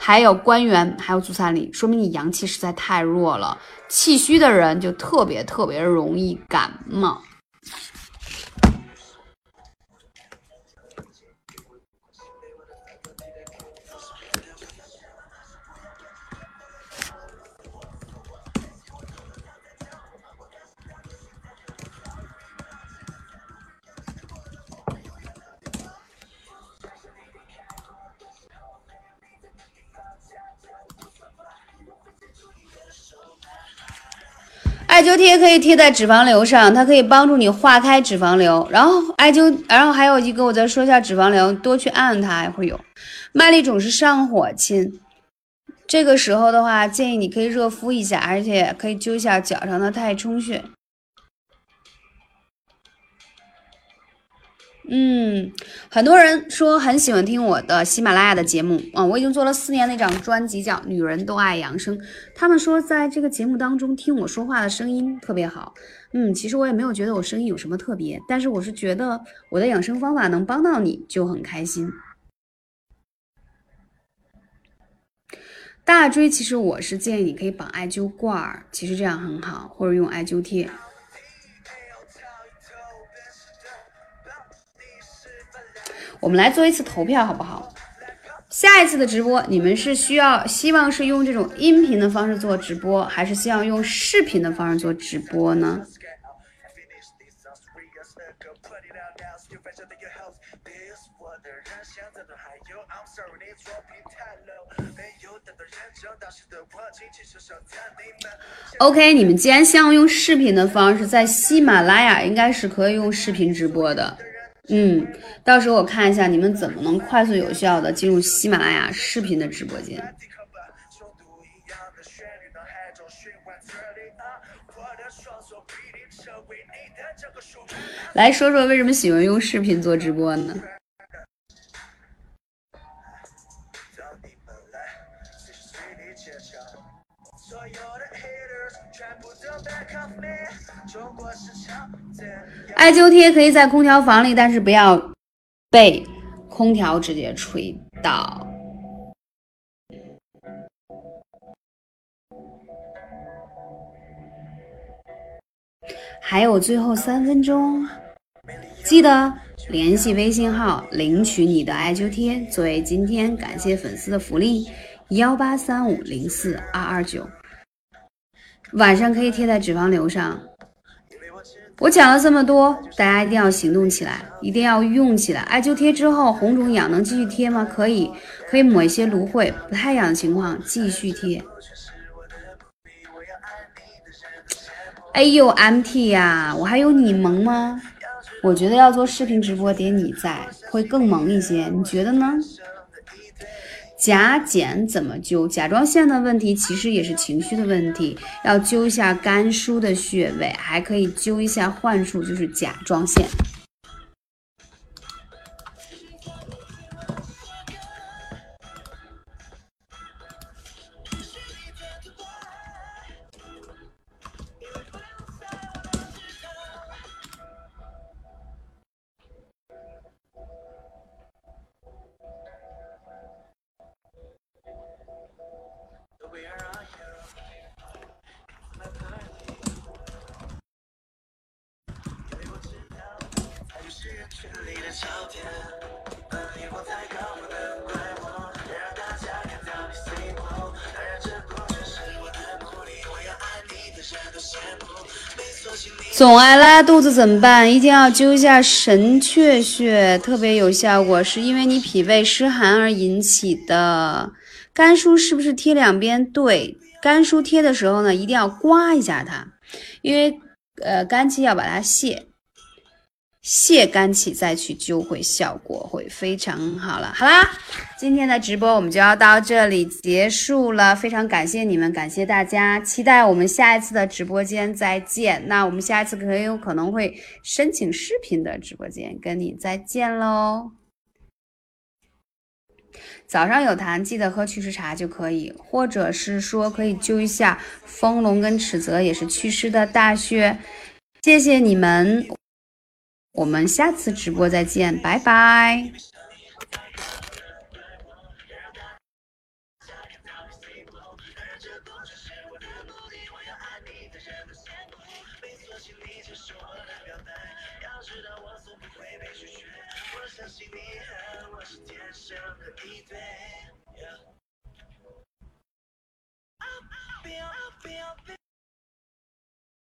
还有官员，还有足三里，说明你阳气实在太弱了。气虚的人就特别特别容易感冒。艾灸贴可以贴在脂肪瘤上，它可以帮助你化开脂肪瘤。然后艾灸，然后还有一个，我再说一下脂肪瘤，多去按它也会有。麦粒肿是上火亲，这个时候的话，建议你可以热敷一下，而且可以灸一下脚上的太冲穴。嗯，很多人说很喜欢听我的喜马拉雅的节目啊，我已经做了四年那张专辑叫《女人都爱养生》，他们说在这个节目当中听我说话的声音特别好。嗯，其实我也没有觉得我声音有什么特别，但是我是觉得我的养生方法能帮到你就很开心。大椎其实我是建议你可以绑艾灸罐儿，其实这样很好，或者用艾灸贴。我们来做一次投票，好不好？下一次的直播，你们是需要希望是用这种音频的方式做直播，还是希望用视频的方式做直播呢？OK，你们既然希望用视频的方式，在喜马拉雅应该是可以用视频直播的。嗯，到时候我看一下你们怎么能快速有效的进入喜马拉雅视频的直播间。来说说为什么喜欢用视频做直播呢？艾灸贴可以在空调房里，但是不要被空调直接吹到。还有最后三分钟，记得联系微信号领取你的艾灸贴，作为今天感谢粉丝的福利，幺八三五零四二二九，晚上可以贴在脂肪瘤上。我讲了这么多，大家一定要行动起来，一定要用起来。艾灸贴之后红肿痒能继续贴吗？可以，可以抹一些芦荟，不太痒的情况继续贴。哎呦，MT 呀，我还有你萌吗？我觉得要做视频直播点你在会更萌一些，你觉得呢？甲减怎么灸？甲状腺的问题其实也是情绪的问题，要灸一下肝腧的穴位，还可以灸一下患处，就是甲状腺。总爱拉肚子怎么办？一定要灸一下神阙穴，特别有效果，是因为你脾胃湿寒而引起的。肝舒是不是贴两边？对，肝舒贴的时候呢，一定要刮一下它，因为呃肝气要把它泄。泄肝气再去灸会效果会非常好了。好啦，今天的直播我们就要到这里结束了，非常感谢你们，感谢大家，期待我们下一次的直播间再见。那我们下一次很有可能会申请视频的直播间跟你再见喽。早上有痰记得喝祛湿茶就可以，或者是说可以灸一下丰隆跟尺泽，也是祛湿的大穴。谢谢你们。我们下次直播再见，拜拜。